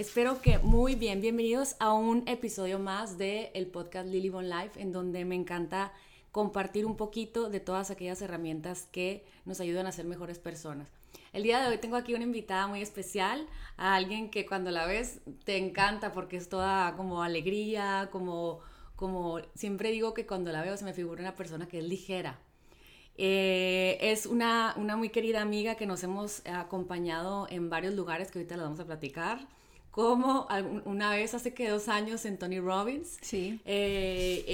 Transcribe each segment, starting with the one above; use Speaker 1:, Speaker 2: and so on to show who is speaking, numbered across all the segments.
Speaker 1: Espero que muy bien. Bienvenidos a un episodio más del el podcast Lily Bon Life, en donde me encanta compartir un poquito de todas aquellas herramientas que nos ayudan a ser mejores personas. El día de hoy tengo aquí una invitada muy especial, a alguien que cuando la ves te encanta porque es toda como alegría, como, como siempre digo que cuando la veo se me figura una persona que es ligera. Eh, es una, una muy querida amiga que nos hemos acompañado en varios lugares que ahorita la vamos a platicar como una vez hace que dos años en Tony Robbins.
Speaker 2: Sí.
Speaker 1: Eh,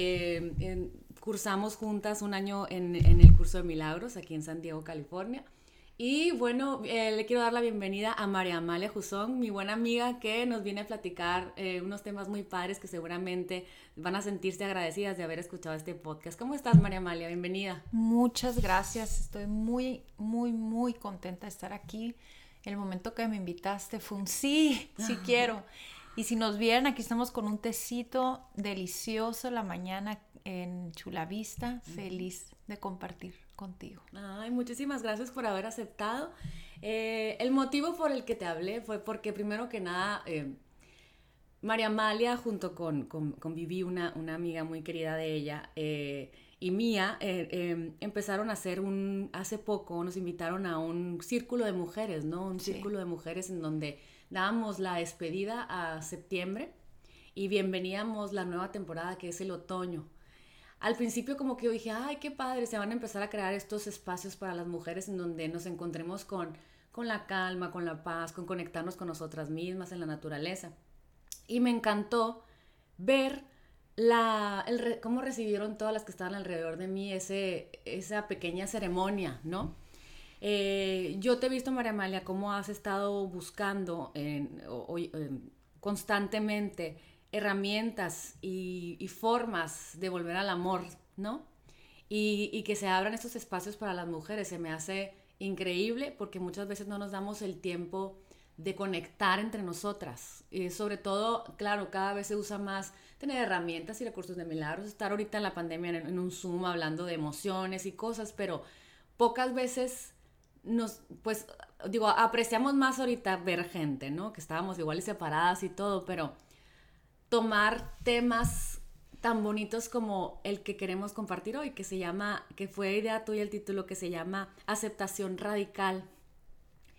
Speaker 1: eh, cursamos juntas un año en, en, el curso de milagros aquí en San Diego, California. Y bueno, eh, le quiero dar la bienvenida a María Amalia Jusón, mi buena amiga que nos viene a platicar unos temas muy padres que seguramente van a sentirse agradecidas de haber escuchado este podcast. ¿Cómo estás, María Amalia? Bienvenida.
Speaker 2: Muchas gracias. Estoy muy, muy, muy contenta de estar aquí el momento que me invitaste fue un sí, sí quiero. Y si nos vieran, aquí estamos con un tecito delicioso la mañana en Chulavista, feliz de compartir contigo.
Speaker 1: Ay, muchísimas gracias por haber aceptado. Eh, el motivo por el que te hablé fue porque primero que nada, eh, María Amalia junto con, con, Vivi, una, una, amiga muy querida de ella, eh, y Mía eh, em, empezaron a hacer un, hace poco nos invitaron a un círculo de mujeres, ¿no? Un círculo de mujeres en donde dábamos la despedida a septiembre y bienveníamos la nueva temporada que es el otoño. Al principio como que yo dije, ay, qué padre, se van a empezar a crear estos espacios para las mujeres en donde nos encontremos con, con la calma, con la paz, con conectarnos con nosotras mismas en la naturaleza. Y me encantó ver la, el, cómo recibieron todas las que estaban alrededor de mí ese, esa pequeña ceremonia, ¿no? Eh, yo te he visto, María Amalia, cómo has estado buscando constantemente herramientas y, formas de volver al amor, ¿no? Y, que se abran estos espacios para las mujeres. Se me hace increíble porque muchas veces no nos damos el tiempo de conectar entre nosotras. Y sobre todo, claro, cada vez se usa más tener herramientas y recursos de milagros, estar ahorita en la pandemia en, un Zoom hablando de emociones y cosas, pero pocas veces nos, pues, digo, apreciamos más ahorita ver gente, ¿no? Que estábamos igual y separadas y todo, pero tomar temas tan bonitos como el que queremos compartir hoy, que se llama, que fue idea tuya el título, que se llama Aceptación Radical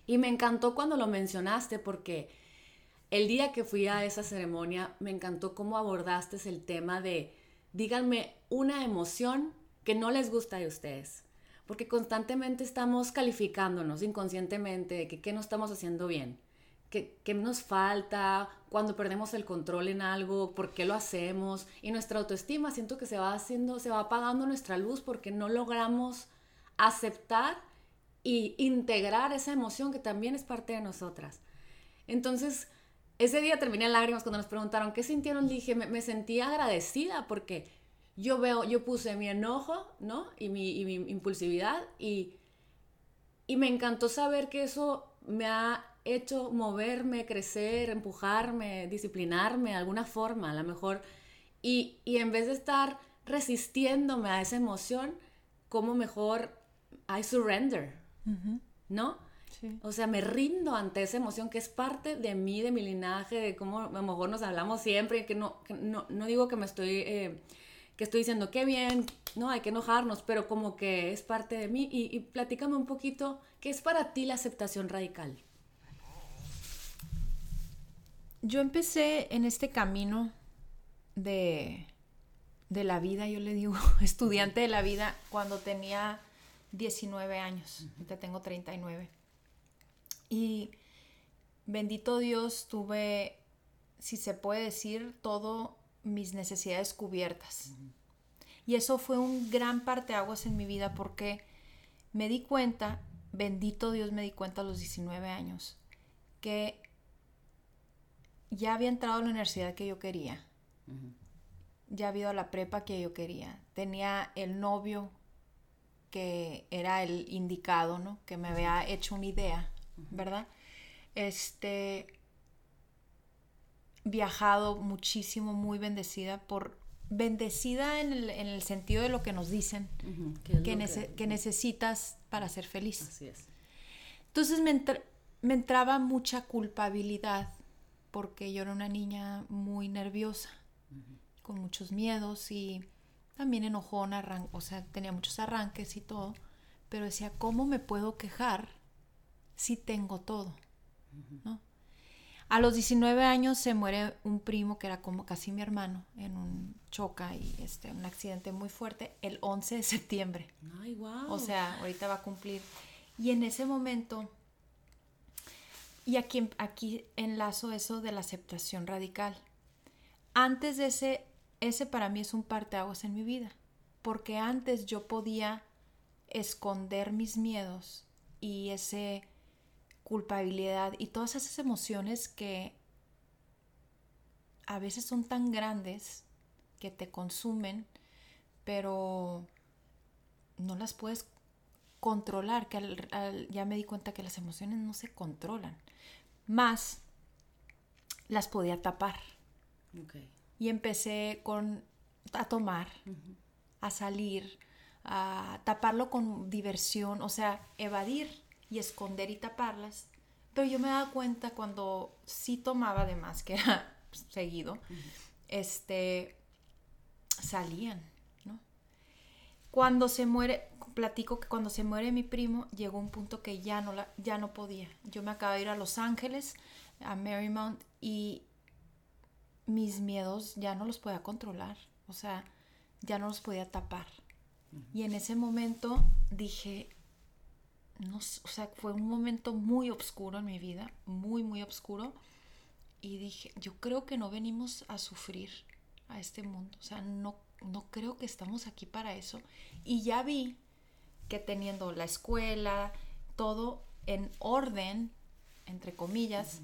Speaker 1: y me encantó cuando lo mencionaste porque el día que fui a esa ceremonia me encantó cómo abordaste el tema de díganme una emoción que no les gusta de ustedes. Porque constantemente estamos calificándonos inconscientemente de que qué no estamos haciendo bien, qué, qué nos falta, cuando perdemos el control en algo, por qué lo hacemos. Y nuestra autoestima siento que se va haciendo, se va apagando nuestra luz porque no logramos aceptar y integrar esa emoción que también es parte de nosotras. Entonces, ese día terminé en lágrimas cuando nos preguntaron qué sintieron. Dije, me, me sentí agradecida porque yo veo, yo puse mi enojo, ¿no? Y mi, y mi impulsividad y, y me encantó saber que eso me ha hecho moverme, crecer, empujarme, disciplinarme de alguna forma, a lo mejor. Y, y en vez de estar resistiéndome a esa emoción, como mejor I surrender, ¿no? O sea, me rindo ante esa emoción que es parte de mí, de mi linaje, de cómo a lo mejor nos hablamos siempre, que no, no, no, digo que me estoy, eh, que estoy diciendo, qué bien, no, hay que enojarnos, pero como que es parte de mí. Y, y platícame un poquito, ¿qué es para ti la aceptación radical?
Speaker 2: Yo empecé en este camino de, de la vida, yo le digo, estudiante de la vida, cuando tenía 19 años, ahorita tengo 39. Y bendito Dios, tuve, si se puede decir, todo mis necesidades cubiertas. Y eso fue un gran parteaguas en mi vida porque me di cuenta, bendito Dios me di cuenta a los 19 años, que ya había entrado a la universidad que yo quería. Ya había ido a la prepa que yo quería. Tenía el novio que era el indicado, ¿no? Que me había hecho una idea, ¿verdad? Este, viajado muchísimo, muy bendecida por bendecida en el, sentido de lo que nos dicen que, necesitas para ser feliz.
Speaker 1: Así es.
Speaker 2: Entonces me, me, entraba mucha culpabilidad porque yo era una niña muy nerviosa, con muchos miedos y también enojona, o sea, tenía muchos arranques y todo, pero decía, ¿cómo me puedo quejar si tengo todo? ¿No? A los 19 años se muere un primo que era como casi mi hermano en un choca y este, un accidente muy fuerte el 11 de septiembre.
Speaker 1: Ay, wow.
Speaker 2: O sea, ahorita va a cumplir. Y en ese momento, y aquí, aquí enlazo eso de la aceptación radical. Antes de ese, ese para mí es un parteaguas en mi vida, porque antes yo podía esconder mis miedos y ese culpabilidad y todas esas emociones que a veces son tan grandes que te consumen, pero no las puedes controlar, que ya me di cuenta que las emociones no se controlan. Más las podía tapar. Y empecé con a tomar, a salir, a taparlo con diversión, o sea, evadir y esconder y taparlas. Pero yo me daba cuenta cuando sí tomaba de más, que era seguido, este, salían, ¿no? Cuando se muere, platico que cuando se muere mi primo, llegó un punto que ya no, la, ya no podía. Yo me acabo de ir a Los Ángeles, a Marymount, y mis miedos ya no los podía controlar, o sea, ya no los podía tapar. Y en ese momento dije, no, o sea, fue un momento muy oscuro en mi vida, muy, muy oscuro. Y dije, yo creo que no venimos a sufrir a este mundo, o sea, no, no creo que estamos aquí para eso. Y ya vi que teniendo la escuela, todo en orden, entre comillas,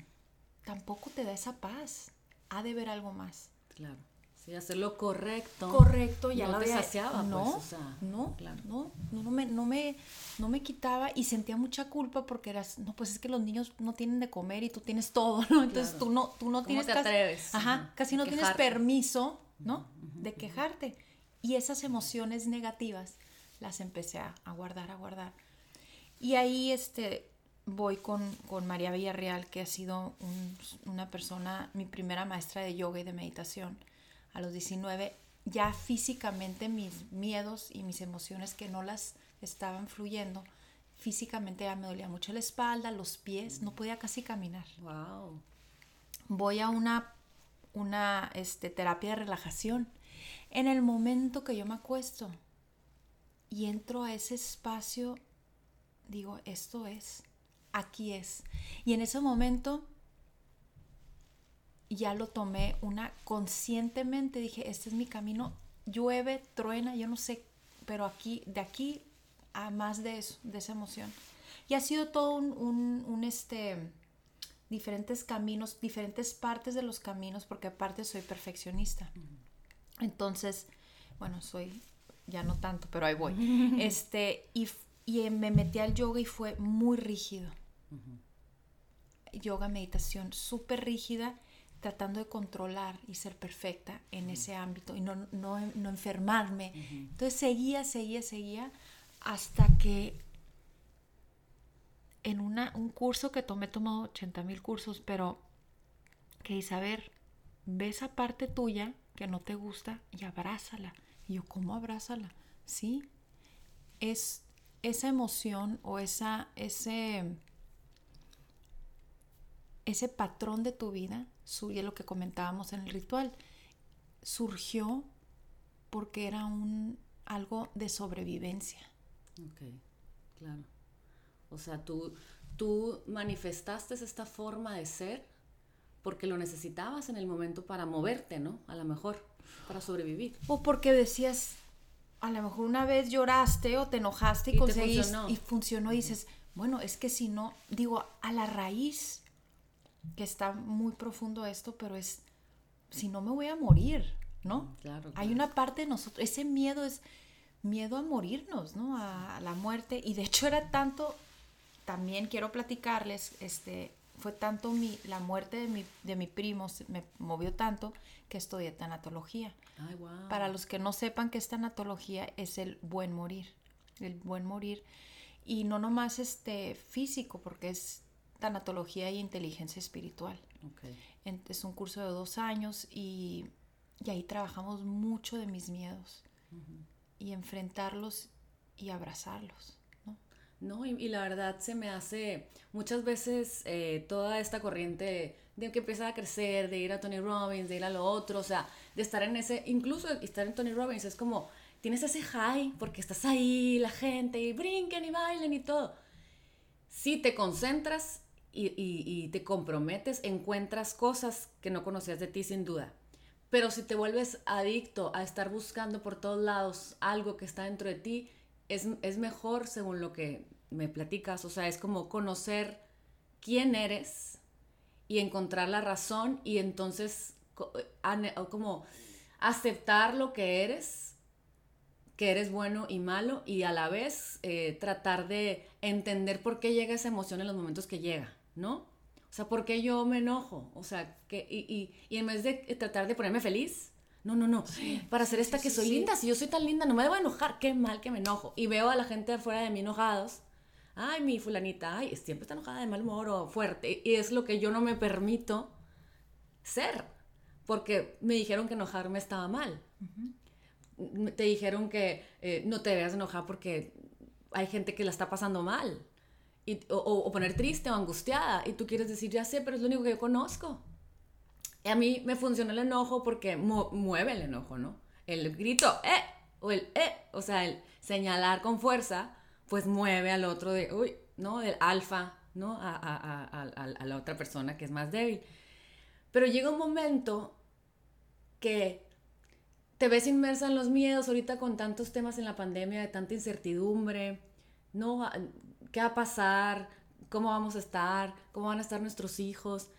Speaker 2: tampoco te da esa paz. Ha de ver algo más.
Speaker 1: Claro. Sí, hacer lo correcto.
Speaker 2: Correcto, ya
Speaker 1: no
Speaker 2: lo
Speaker 1: te saciaba,
Speaker 2: no,
Speaker 1: pues, o sea,
Speaker 2: no,
Speaker 1: claro.
Speaker 2: no, no, no me, no me, no me quitaba y sentía mucha culpa porque eras, no, pues es que los niños no tienen de comer y tú tienes todo, ¿no? Entonces tú no, tú no
Speaker 1: ¿Cómo
Speaker 2: tienes
Speaker 1: te atreves?
Speaker 2: ajá, casi no tienes permiso, ¿no? De quejarte. Y esas emociones negativas las empecé a, a guardar, a guardar. Y ahí este, voy con, con María Villarreal, que ha sido un- una persona, mi primera maestra de yoga y de meditación. A los 19, ya físicamente mis miedos y mis emociones que no las estaban fluyendo, físicamente ya me dolía mucho la espalda, los pies, no podía casi caminar.
Speaker 1: Wow.
Speaker 2: Voy a una, una este, terapia de relajación. En el momento que yo me acuesto y entro a ese espacio, digo, esto es, aquí es. Y en ese momento ya lo tomé una conscientemente, dije, este es mi camino, llueve, truena, yo no sé, pero aquí, de aquí a más de eso, de esa emoción. Y ha sido todo un, un, un, este, diferentes caminos, diferentes partes de los caminos, porque aparte soy perfeccionista. Entonces, bueno, soy, ya no tanto, pero ahí voy. Este, y, y me metí al yoga y fue muy rígido. Yoga, meditación, súper rígida, tratando de controlar y ser perfecta en ese ámbito y no, no, no enfermarme. Entonces seguía, seguía, seguía, hasta que en una, un curso que tomé, he tomado 80 mil cursos, pero que dice, a ver, ve esa parte tuya que no te gusta y abrázala. Y yo, ¿cómo abrázala? Sí, es esa emoción o esa, ese, ese patrón de tu vida, suye lo que comentábamos en el ritual, surgió porque era un, algo de sobrevivencia.
Speaker 1: Ok, claro. O sea, tú, tú manifestaste esta forma de ser porque lo necesitabas en el momento para moverte, ¿no? A lo mejor, para sobrevivir.
Speaker 2: O porque decías, a lo mejor una vez lloraste o te enojaste y,
Speaker 1: Y te
Speaker 2: conseguiste
Speaker 1: funcionó.
Speaker 2: y funcionó y dices, bueno, es que si no, digo, a la raíz, que está muy profundo esto, pero es, si no me voy a morir, ¿no?
Speaker 1: Claro,
Speaker 2: Hay una parte de nosotros, ese miedo es miedo a morirnos, ¿no? A, a la muerte. Y de hecho era tanto, también quiero platicarles, este, fue tanto mi, la muerte de mi, de mi primo, me movió tanto que estudié tanatología.
Speaker 1: Ay, wow.
Speaker 2: Para los que no sepan que es tanatología, es el buen morir. El buen morir. Y no nomás este físico, porque es tanatología y inteligencia espiritual. Es un curso de dos años y, ahí trabajamos mucho de mis miedos y enfrentarlos y abrazarlos.
Speaker 1: ¿no? y, la verdad se me hace muchas veces eh, toda esta corriente de que empieza a crecer, de ir a Tony Robbins, de ir a lo otro, o sea, de estar en ese, incluso estar en Tony Robbins es como, tienes ese high porque estás ahí, la gente, y brinquen y bailen y todo. Si te concentras y, te comprometes, encuentras cosas que no conocías de ti sin duda. Pero si te vuelves adicto a estar buscando por todos lados algo que está dentro de ti, es, es mejor según lo que me platicas, o sea, es como conocer quién eres y encontrar la razón y entonces como aceptar lo que eres, que eres bueno y malo y a la vez eh, tratar de entender por qué llega esa emoción en los momentos que llega, ¿no? O sea, ¿por qué yo me enojo? O sea, que, y, y, en vez de tratar de ponerme feliz, no, no, no, para hacer esta que soy linda, si yo soy tan linda, no me debo enojar, qué mal que me enojo. Y veo a la gente afuera de mí enojados ay, mi fulanita, ay, siempre está enojada de mal humor o fuerte. Y es lo que yo no me permito ser, porque me dijeron que enojarme estaba mal. Te dijeron que eh, no te debes enojar porque hay gente que la está pasando mal. Y, o, poner triste o angustiada. Y tú quieres decir, ya sé, pero es lo único que yo conozco. Y a mí me funciona el enojo porque mueve el enojo, ¿no? El grito, ¡eh! O el, ¡eh! O sea, el señalar con fuerza pues mueve al otro de, uy, ¿no? Del alfa, ¿no? A, a, a, la otra persona que es más débil. Pero llega un momento que te ves inmersa en los miedos ahorita con tantos temas en la pandemia, de tanta incertidumbre, ¿no? ¿Qué va a pasar? ¿Cómo vamos a estar? ¿Cómo van a estar nuestros hijos?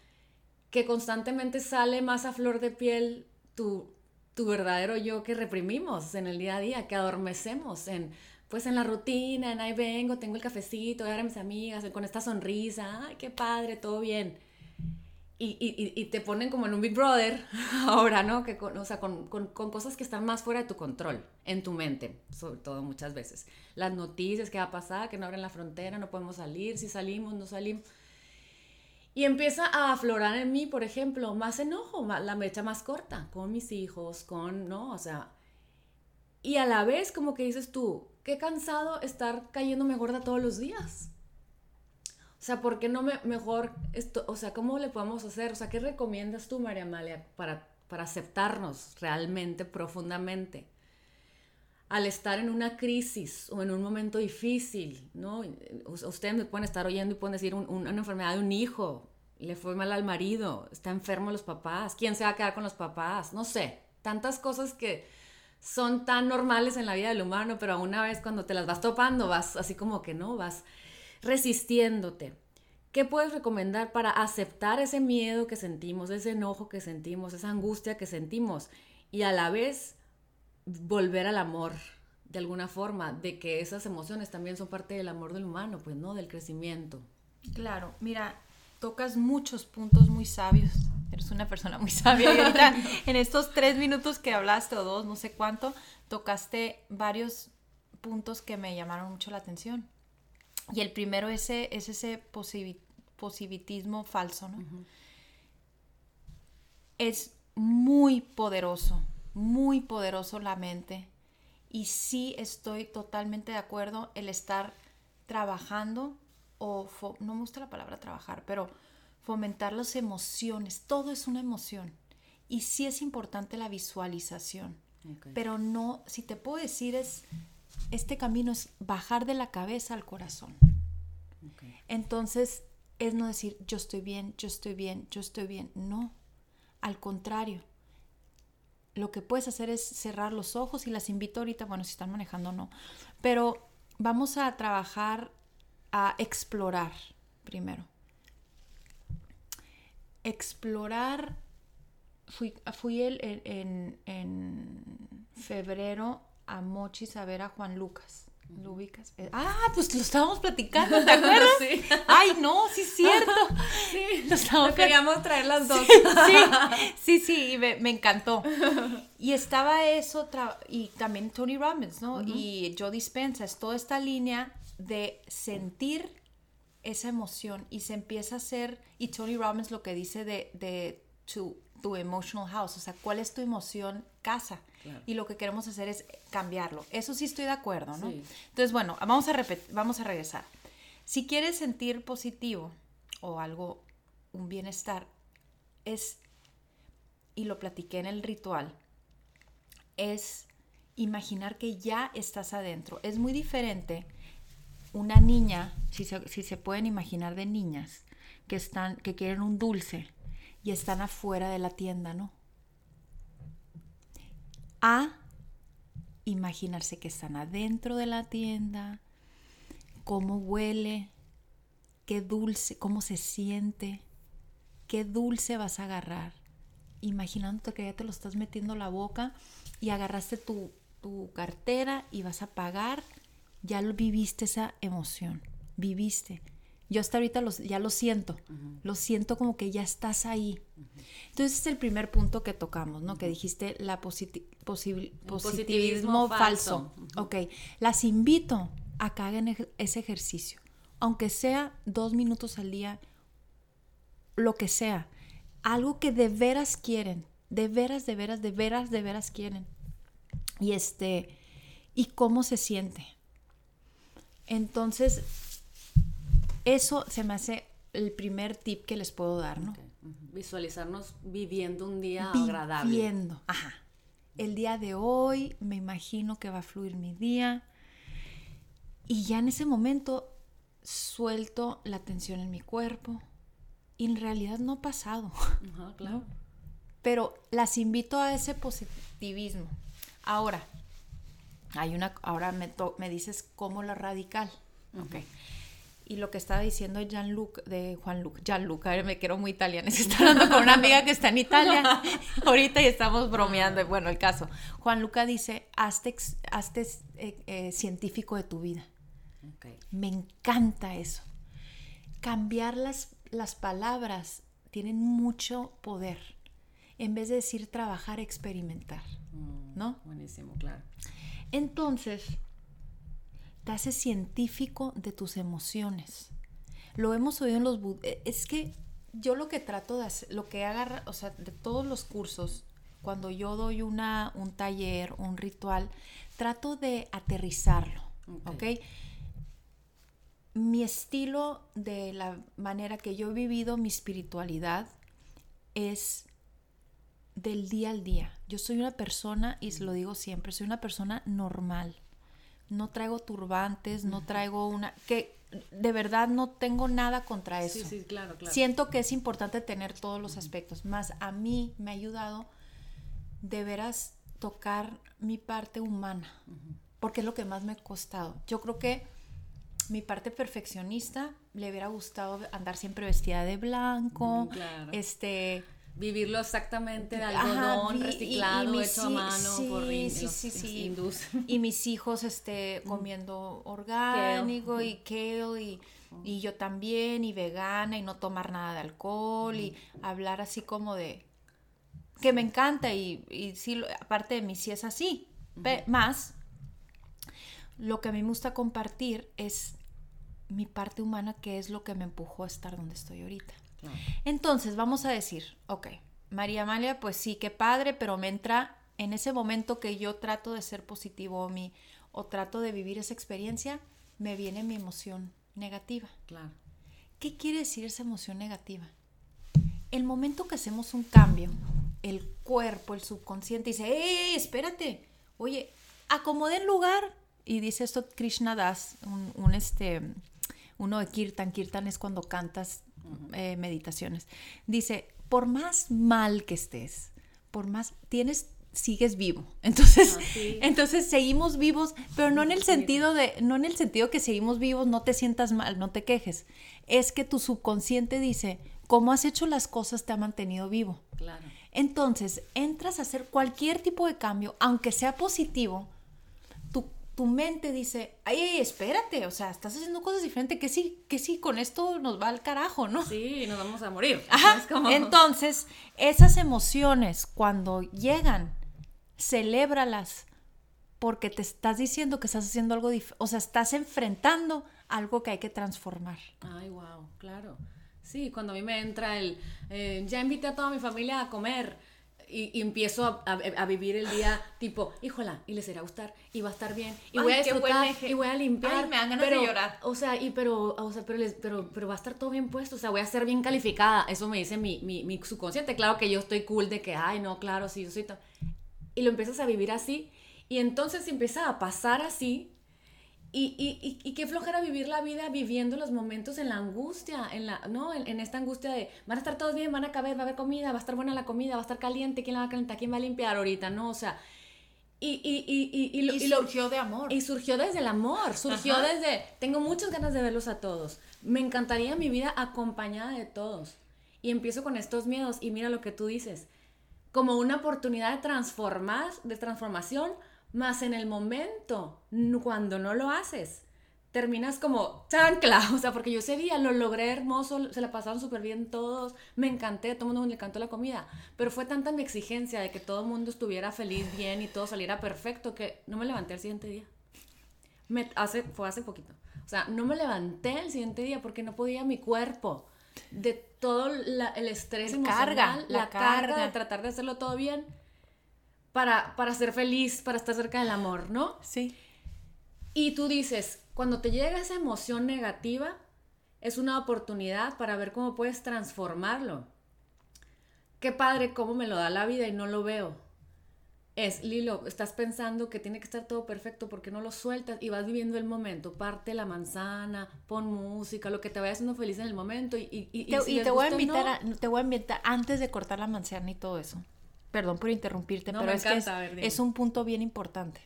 Speaker 1: Que constantemente sale más a flor de piel tu, tu verdadero yo que reprimimos en el día a día, que adormecemos en pues en la rutina, en ahí vengo, tengo el cafecito, voy a ver a mis amigas, con esta sonrisa, ay, qué padre, todo bien. Y, te ponen como en un Big Brother ahora, ¿no? Que con, o sea, con, cosas que están más fuera de tu control, en tu mente, sobre todo muchas veces. Las noticias, qué va a pasar, que no abren la frontera, no podemos salir, si salimos, no salimos. Y empieza a aflorar en mí, por ejemplo, más enojo, la mecha más corta, con mis hijos, con, ¿no? O sea, y a la vez como que dices tú, qué cansado estar cayéndome gorda todos los días. O sea, ¿por qué no me, mejor esto, o sea, cómo le podemos hacer? O sea, ¿qué recomiendas tú, María Amalia, para, para aceptarnos realmente, profundamente? Al estar en una crisis o en un momento difícil, ¿no? Ustedes me pueden estar oyendo y pueden decir una enfermedad de un hijo, le fue mal al marido, está enfermo los papás, ¿quién se va a quedar con los papás? No sé, tantas cosas que son tan normales en la vida del humano, pero una vez cuando te las vas topando, vas así como que no, vas resistiéndote. ¿Qué puedes recomendar para aceptar ese miedo que sentimos, ese enojo que sentimos, esa angustia que sentimos y a la vez volver al amor de alguna forma, de que esas emociones también son parte del amor del humano, pues no, del crecimiento?
Speaker 2: Claro, mira, tocas muchos puntos muy sabios eres una persona muy sabia. Y ahorita, en estos tres minutos que hablaste, o dos, no sé cuánto, tocaste varios puntos que me llamaron mucho la atención. Y el primero ese, es ese positivismo falso, ¿no? Es muy poderoso, muy poderoso la mente. Y sí estoy totalmente de acuerdo el estar trabajando, o no me gusta la palabra trabajar, pero fomentar las emociones, todo es una emoción. Y sí es importante la visualización, pero no, si te puedo decir, es, este camino es bajar de la cabeza al corazón. Entonces, es no decir, yo estoy bien, yo estoy bien, yo estoy bien. No, al contrario. Lo que puedes hacer es cerrar los ojos y las invito ahorita, bueno, si están manejando no, pero vamos a trabajar a explorar primero explorar, fui, fui el, en, en, febrero a Mochis a ver a Juan Lucas. ¿Lo ubicas? Eh, ah, pues lo estábamos platicando, ¿te acuerdas? Sí. Ay, no, sí es cierto.
Speaker 1: Sí, lo estábamos queríamos traer las dos.
Speaker 2: Sí, sí, sí, me, me, encantó. Y estaba eso, y también Tony Robbins, ¿no? Y Joe Dispenza, es toda esta línea de sentir esa emoción y se empieza a hacer, y Tony Robbins lo que dice de, de tu, tu emotional house, o sea, cuál es tu emoción casa. Y lo que queremos hacer es cambiarlo. Eso sí estoy de acuerdo, ¿no? Entonces, bueno, vamos a, repetir, vamos a regresar. Si quieres sentir positivo o algo, un bienestar, es, y lo platiqué en el ritual, es imaginar que ya estás adentro. Es muy diferente una niña, si se, si se pueden imaginar de niñas, que, están, que quieren un dulce y están afuera de la tienda, ¿no? A imaginarse que están adentro de la tienda, cómo huele, qué dulce, cómo se siente, qué dulce vas a agarrar, imaginándote que ya te lo estás metiendo a la boca y agarraste tu, tu cartera y vas a pagar, ya lo viviste esa emoción, viviste. Yo hasta ahorita ya lo siento, lo siento como que ya estás ahí. Entonces es el primer punto que tocamos, ¿no? Que dijiste la positivismo, falso. Ok, las invito a que hagan ese ejercicio, aunque sea dos minutos al día, lo que sea, algo que de veras quieren, de veras, de veras, de veras, de veras quieren. Y este, y cómo se siente. Entonces, eso se me hace el primer tip que les puedo dar, ¿no?
Speaker 1: Visualizarnos viviendo un día agradable.
Speaker 2: Viviendo, ajá. El día de hoy me imagino que va a fluir mi día. Y ya en ese momento suelto la tensión en mi cuerpo. Y en realidad no ha pasado. Ajá, claro. Pero las invito a ese positivismo. Ahora, hay una, ahora me, me dices cómo la radical. Ok y lo que estaba diciendo Jean-Luc, de Juan-Luc, Jean-Luc, a ver, me quiero muy italiana, se está hablando con una amiga que está en Italia ahorita y estamos bromeando, bueno, el caso. Juan Luca dice, hazte, eh, eh, científico de tu vida. Me encanta eso. Cambiar las, las palabras tienen mucho poder. En vez de decir trabajar, experimentar. Mm, ¿No?
Speaker 1: Buenísimo, claro.
Speaker 2: Entonces, te hace científico de tus emociones. Lo hemos oído en los... Eh, es que yo lo que trato de hacer, lo que agarra, o sea, de todos los cursos, cuando yo doy una, un taller, un ritual, trato de aterrizarlo, ¿ok? Mi estilo de la manera que yo he vivido mi espiritualidad es del día al día. Yo soy una persona, y lo digo siempre, soy una persona normal no traigo turbantes, no traigo una... que de verdad no tengo nada contra eso.
Speaker 1: Sí, sí, claro, claro.
Speaker 2: Siento que es importante tener todos los aspectos, más a mí me ha ayudado de veras tocar mi parte humana, porque es lo que más me ha costado. Yo creo que mi parte perfeccionista le hubiera gustado andar siempre vestida de blanco, este
Speaker 1: vivirlo exactamente de algodón reciclado, hecho a mano por sí, sí,
Speaker 2: Y mis hijos este, comiendo orgánico y kale y, y, yo también, y vegana y no tomar nada de alcohol y hablar así como de... que me encanta y, y sí, aparte de mí sí es así. Más, lo que a mí me gusta compartir es mi parte humana, que es lo que me empujó a estar donde estoy ahorita. Entonces, vamos a decir, ok, María Amalia, pues sí, qué padre, pero me entra en ese momento que yo trato de ser positivo o, mi, o trato de vivir esa experiencia, me viene mi emoción negativa.
Speaker 1: Claro.
Speaker 2: ¿Qué quiere decir esa emoción negativa? El momento que hacemos un cambio, el cuerpo, el subconsciente dice, ¡eh, espérate! Oye, acomoden lugar. Y dice esto Krishna Das, un, un este, uno de Kirtan. Kirtan es cuando cantas eh, meditaciones. Dice, por más mal que estés, por más, tienes sigues vivo. Entonces, ah, entonces seguimos vivos, pero no en el sentido de, no en el sentido que seguimos vivos, no te sientas mal, no te quejes. Es que tu subconsciente dice, cómo has hecho las cosas te ha mantenido vivo.
Speaker 1: Claro.
Speaker 2: Entonces, entras a hacer cualquier tipo de cambio, aunque sea positivo, tu mente dice, ay, espérate, o sea, estás haciendo cosas diferentes, que sí, que sí, con esto nos va al carajo, ¿no?
Speaker 1: Sí, nos vamos a morir.
Speaker 2: Entonces, esas emociones, cuando llegan, celébralas, porque te estás diciendo que estás haciendo algo diferente, o sea, estás enfrentando algo que hay que transformar.
Speaker 1: Ay, wow, claro. Sí, cuando a mí me entra el, eh, ya invité a toda mi familia a comer y, empiezo a, vivir el día tipo, híjola, y les irá a gustar, y va a estar bien, y voy a disfrutar, y voy a limpiar.
Speaker 2: me dan ganas de llorar.
Speaker 1: O sea, y pero, o sea, pero, pero, pero, va a estar todo bien puesto, o sea, voy a ser bien calificada. Eso me dice mi, mi, mi subconsciente. Claro que yo estoy cool de que, ay, no, claro, sí, yo soy... Y lo empiezas a vivir así, y entonces empieza a pasar así, y, y, y, qué flojera vivir la vida viviendo los momentos en la angustia, en la, ¿no? En, esta angustia de van a estar todos bien, van a caber, va a haber comida, va a estar buena la comida, va a estar caliente, ¿quién la va a calentar? ¿Quién va a limpiar ahorita? ¿No? O sea, y, y, y, y,
Speaker 2: y, surgió de amor.
Speaker 1: Y surgió desde el amor, surgió desde, tengo muchas ganas de verlos a todos. Me encantaría mi vida acompañada de todos. Y empiezo con estos miedos y mira lo que tú dices, como una oportunidad de transformar, de transformación más en el momento, cuando no lo haces, terminas como chancla, o sea, porque yo ese día lo logré hermoso, se la pasaron súper bien todos, me encanté, todo el mundo me encantó la comida, pero fue tanta mi exigencia de que todo el mundo estuviera feliz, bien y todo saliera perfecto que no me levanté el siguiente día. Me, hace, fue hace poquito. O sea, no me levanté el siguiente día porque no podía mi cuerpo de todo el estrés la emocional, carga, la, carga de tratar de hacerlo todo bien para, para ser feliz, para estar cerca del amor, ¿no?
Speaker 2: Sí.
Speaker 1: Y tú dices, cuando te llega esa emoción negativa, es una oportunidad para ver cómo puedes transformarlo. Qué padre cómo me lo da la vida y no lo veo. Es, Lilo, estás pensando que tiene que estar todo perfecto porque no lo sueltas y vas viviendo el momento. Parte la manzana, pon música, lo que te vaya haciendo feliz en el momento. Y, y,
Speaker 2: y te, voy a invitar te voy a invitar antes de cortar la manzana y todo eso perdón por interrumpirte, pero es que es, un punto bien importante.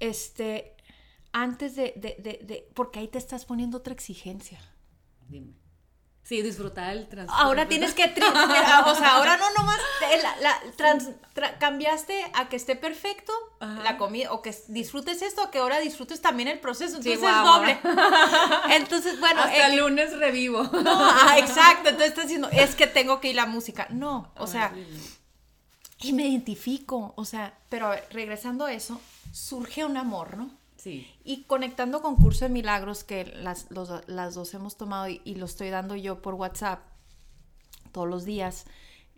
Speaker 2: Este, antes de, de, de, porque ahí te estás poniendo otra exigencia.
Speaker 1: Dime. Sí, disfrutar el
Speaker 2: transporte. Ahora tienes que, o sea, ahora no nomás la, cambiaste a que esté perfecto la comida, o que disfrutes esto, o que ahora disfrutes también el proceso, entonces es doble. entonces, bueno.
Speaker 1: Hasta el lunes revivo.
Speaker 2: No, ah, exacto, entonces estás diciendo, es que tengo que ir la música. No, o sea, y me identifico, o sea, pero regresando a eso, surge un amor, ¿no? Y conectando con Curso de Milagros, que las, las dos hemos tomado y, lo estoy dando yo por WhatsApp todos los días.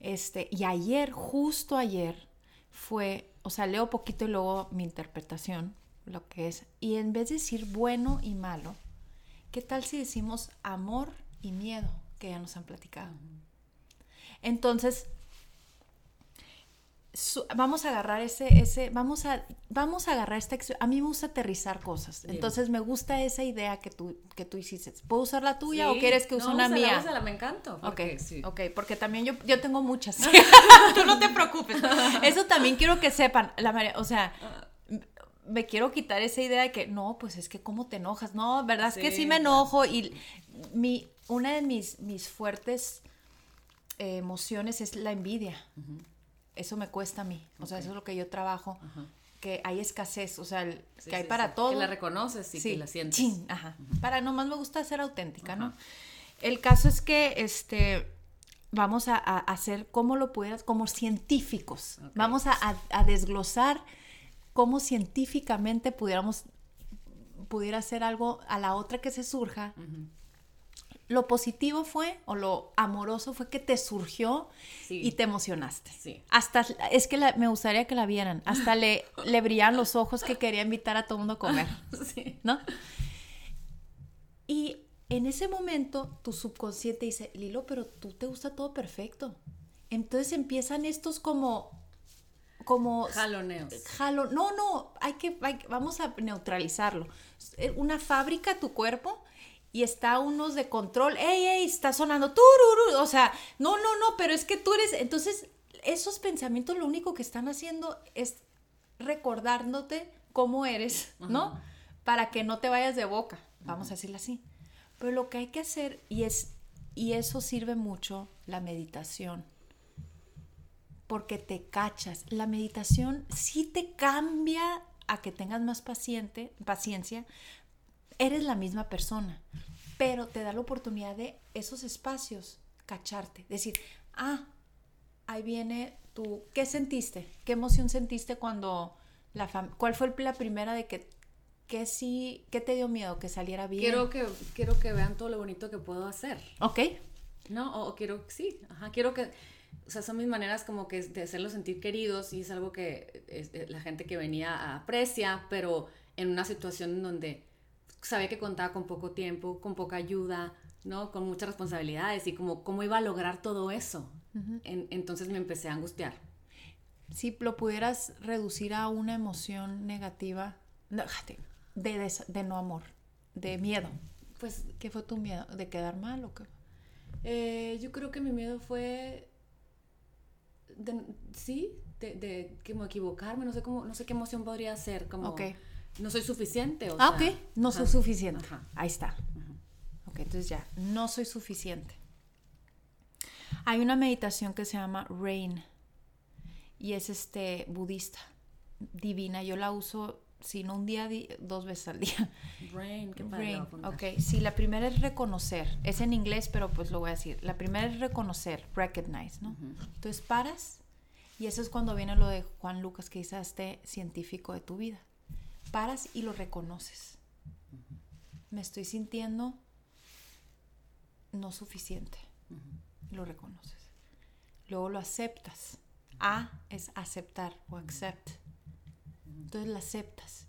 Speaker 2: Este, y ayer, justo ayer, fue, o sea, leo poquito y luego mi interpretación, lo que es. Y en vez de decir bueno y malo, ¿qué tal si decimos amor y miedo, que ya nos han platicado? Entonces, vamos a agarrar ese, ese, vamos a, vamos a agarrar esta, a mí me gusta aterrizar cosas, entonces me gusta esa idea que tú, que tú hiciste, ¿puedo usar la tuya o quieres que use una mía?
Speaker 1: Úsala, me encanta.
Speaker 2: Porque, ok, porque también yo, yo tengo muchas, tú no te preocupes, eso también quiero que sepan, la o sea, me quiero quitar esa idea de que, no, pues es que cómo te enojas, no, verdad es que sí me enojo y mi, una de mis, mis fuertes eh, emociones es la envidia eso me cuesta a mí. O sea, eso es lo que yo trabajo. Que hay escasez, o sea, que hay para todo. Que
Speaker 1: la reconoces y que la sientes.
Speaker 2: ajá. Para nomás me gusta ser auténtica, ¿no? El caso es que este vamos a, hacer como lo pudieras, como científicos. Vamos a, desglosar cómo científicamente pudiéramos pudiera hacer algo a la otra que se surja lo positivo fue, o lo amoroso fue que te surgió y te emocionaste. Sí. Hasta, es que me gustaría que la vieran, hasta le, le brillan los ojos que quería invitar a todo el mundo a comer, sí. ¿no? Y en ese momento tu subconsciente dice, Lilo, pero tú te gusta todo perfecto. Entonces empiezan estos como como
Speaker 1: jaloneos.
Speaker 2: Jalo, no, no, hay que, vamos a neutralizarlo. Una fábrica, tu cuerpo, y está unos de control, ey, ey, está sonando, tururu, o sea, no, no, no, pero es que tú eres, entonces esos pensamientos lo único que están haciendo es recordándote cómo eres, ¿no? Para que no te vayas de boca, vamos a decirlo así. Pero lo que hay que hacer, y, es, y eso sirve mucho, la meditación. Porque te cachas. La meditación sí te cambia a que tengas más paciente, paciencia, eres la misma persona, pero te da la oportunidad de esos espacios, cacharte, decir, ah, ahí viene tú, ¿qué sentiste? ¿Qué emoción sentiste cuando la ¿Cuál fue la primera de que ¿qué sí, qué te dio miedo? Que saliera bien.
Speaker 1: Quiero que, quiero que vean todo lo bonito que puedo hacer.
Speaker 2: Ok.
Speaker 1: ¿No? O, o quiero, sí, ajá, quiero que, o sea, son mis maneras como que de hacerlos sentir queridos y es algo que es- eh, la gente que venía aprecia, pero en una situación en donde sabía que contaba con poco tiempo, con poca ayuda, ¿no? Con muchas responsabilidades y como cómo iba a lograr todo eso. En- entonces me empecé a angustiar.
Speaker 2: Si lo pudieras reducir a una emoción negativa, de, des- de no amor, de miedo.
Speaker 1: Pues
Speaker 2: ¿Qué fue tu miedo? ¿De quedar mal o qué?
Speaker 1: eh, yo creo que mi miedo fue, de- sí, de, de como equivocarme, no sé cómo, no sé qué emoción podría ser, como. No soy suficiente. o
Speaker 2: Ah,
Speaker 1: sea,
Speaker 2: ok. No soy
Speaker 1: ajá,
Speaker 2: suficiente.
Speaker 1: ajá.
Speaker 2: Ahí está. Ok, entonces ya, no soy suficiente. Hay una meditación que se llama Rain y es este budista, divina. Yo la uso, si no un día, dos veces al día.
Speaker 1: Brain, qué padre.
Speaker 2: Rain, ok. Sí, la primera es reconocer. Es en inglés, pero pues lo voy a decir. La primera es reconocer, recognize, ¿no? Entonces paras y eso es cuando viene lo de Juan Lucas que dice este científico de tu vida. Paras y lo reconoces. Me estoy sintiendo no suficiente. Lo reconoces. Luego lo aceptas. A es aceptar o accept. Entonces lo aceptas.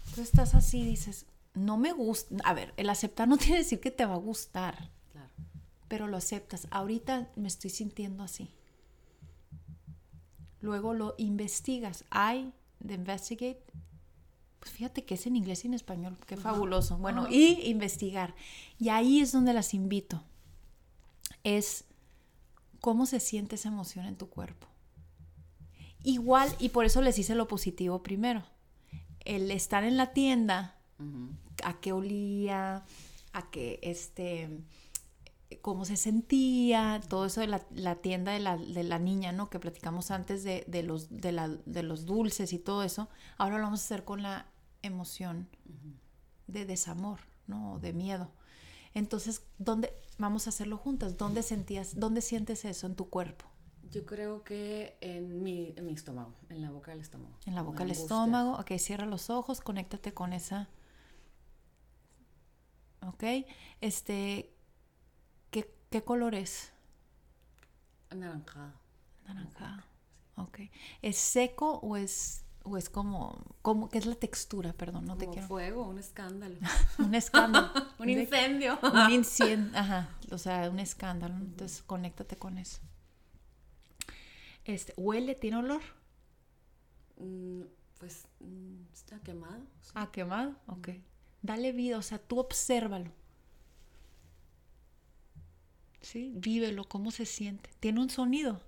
Speaker 2: Entonces estás así, dices, no me gusta. A ver, el aceptar no quiere decir que te va a gustar,
Speaker 1: Claro.
Speaker 2: pero lo aceptas. Ahorita me estoy sintiendo así. Luego lo investigas. I, de investigate. Pues fíjate que es en inglés y en español. Qué fabuloso. Bueno, y investigar. Y ahí es donde las invito. Es cómo se siente esa emoción en tu cuerpo. Igual, y por eso les hice lo positivo primero. El estar en la tienda, a qué olía, a qué este cómo se sentía, todo eso de la, la tienda de la, de la niña, ¿no? Que platicamos antes de, de los, de, la- de los dulces y todo eso. Ahora lo vamos a hacer con la emoción de desamor, ¿no? De miedo. Entonces, ¿dónde vamos a hacerlo juntas? ¿Dónde sentías, dónde sientes eso en tu cuerpo?
Speaker 1: Yo creo que en mi, en mi estómago, en la boca del estómago.
Speaker 2: En la boca del estómago. Ok, cierra los ojos, conéctate con esa. Ok, este, ¿qué, qué color es?
Speaker 1: Anaranjado.
Speaker 2: Naranjado. Ok. ¿Es seco o es, o es como, como, qué es la textura? Perdón, no te quiero.
Speaker 1: fuego, un escándalo.
Speaker 2: Un escándalo.
Speaker 1: un incendio.
Speaker 2: Un incendio, ajá, o sea, un escándalo. Entonces, conéctate con eso. Este, ¿huele? ¿Tiene olor?
Speaker 1: Mm, pues mm, está quemado. sí.
Speaker 2: Ah, quemado. Ok. Dale vida, o sea, tú obsérvalo. Sí, vívelo, cómo se siente. Tiene un sonido.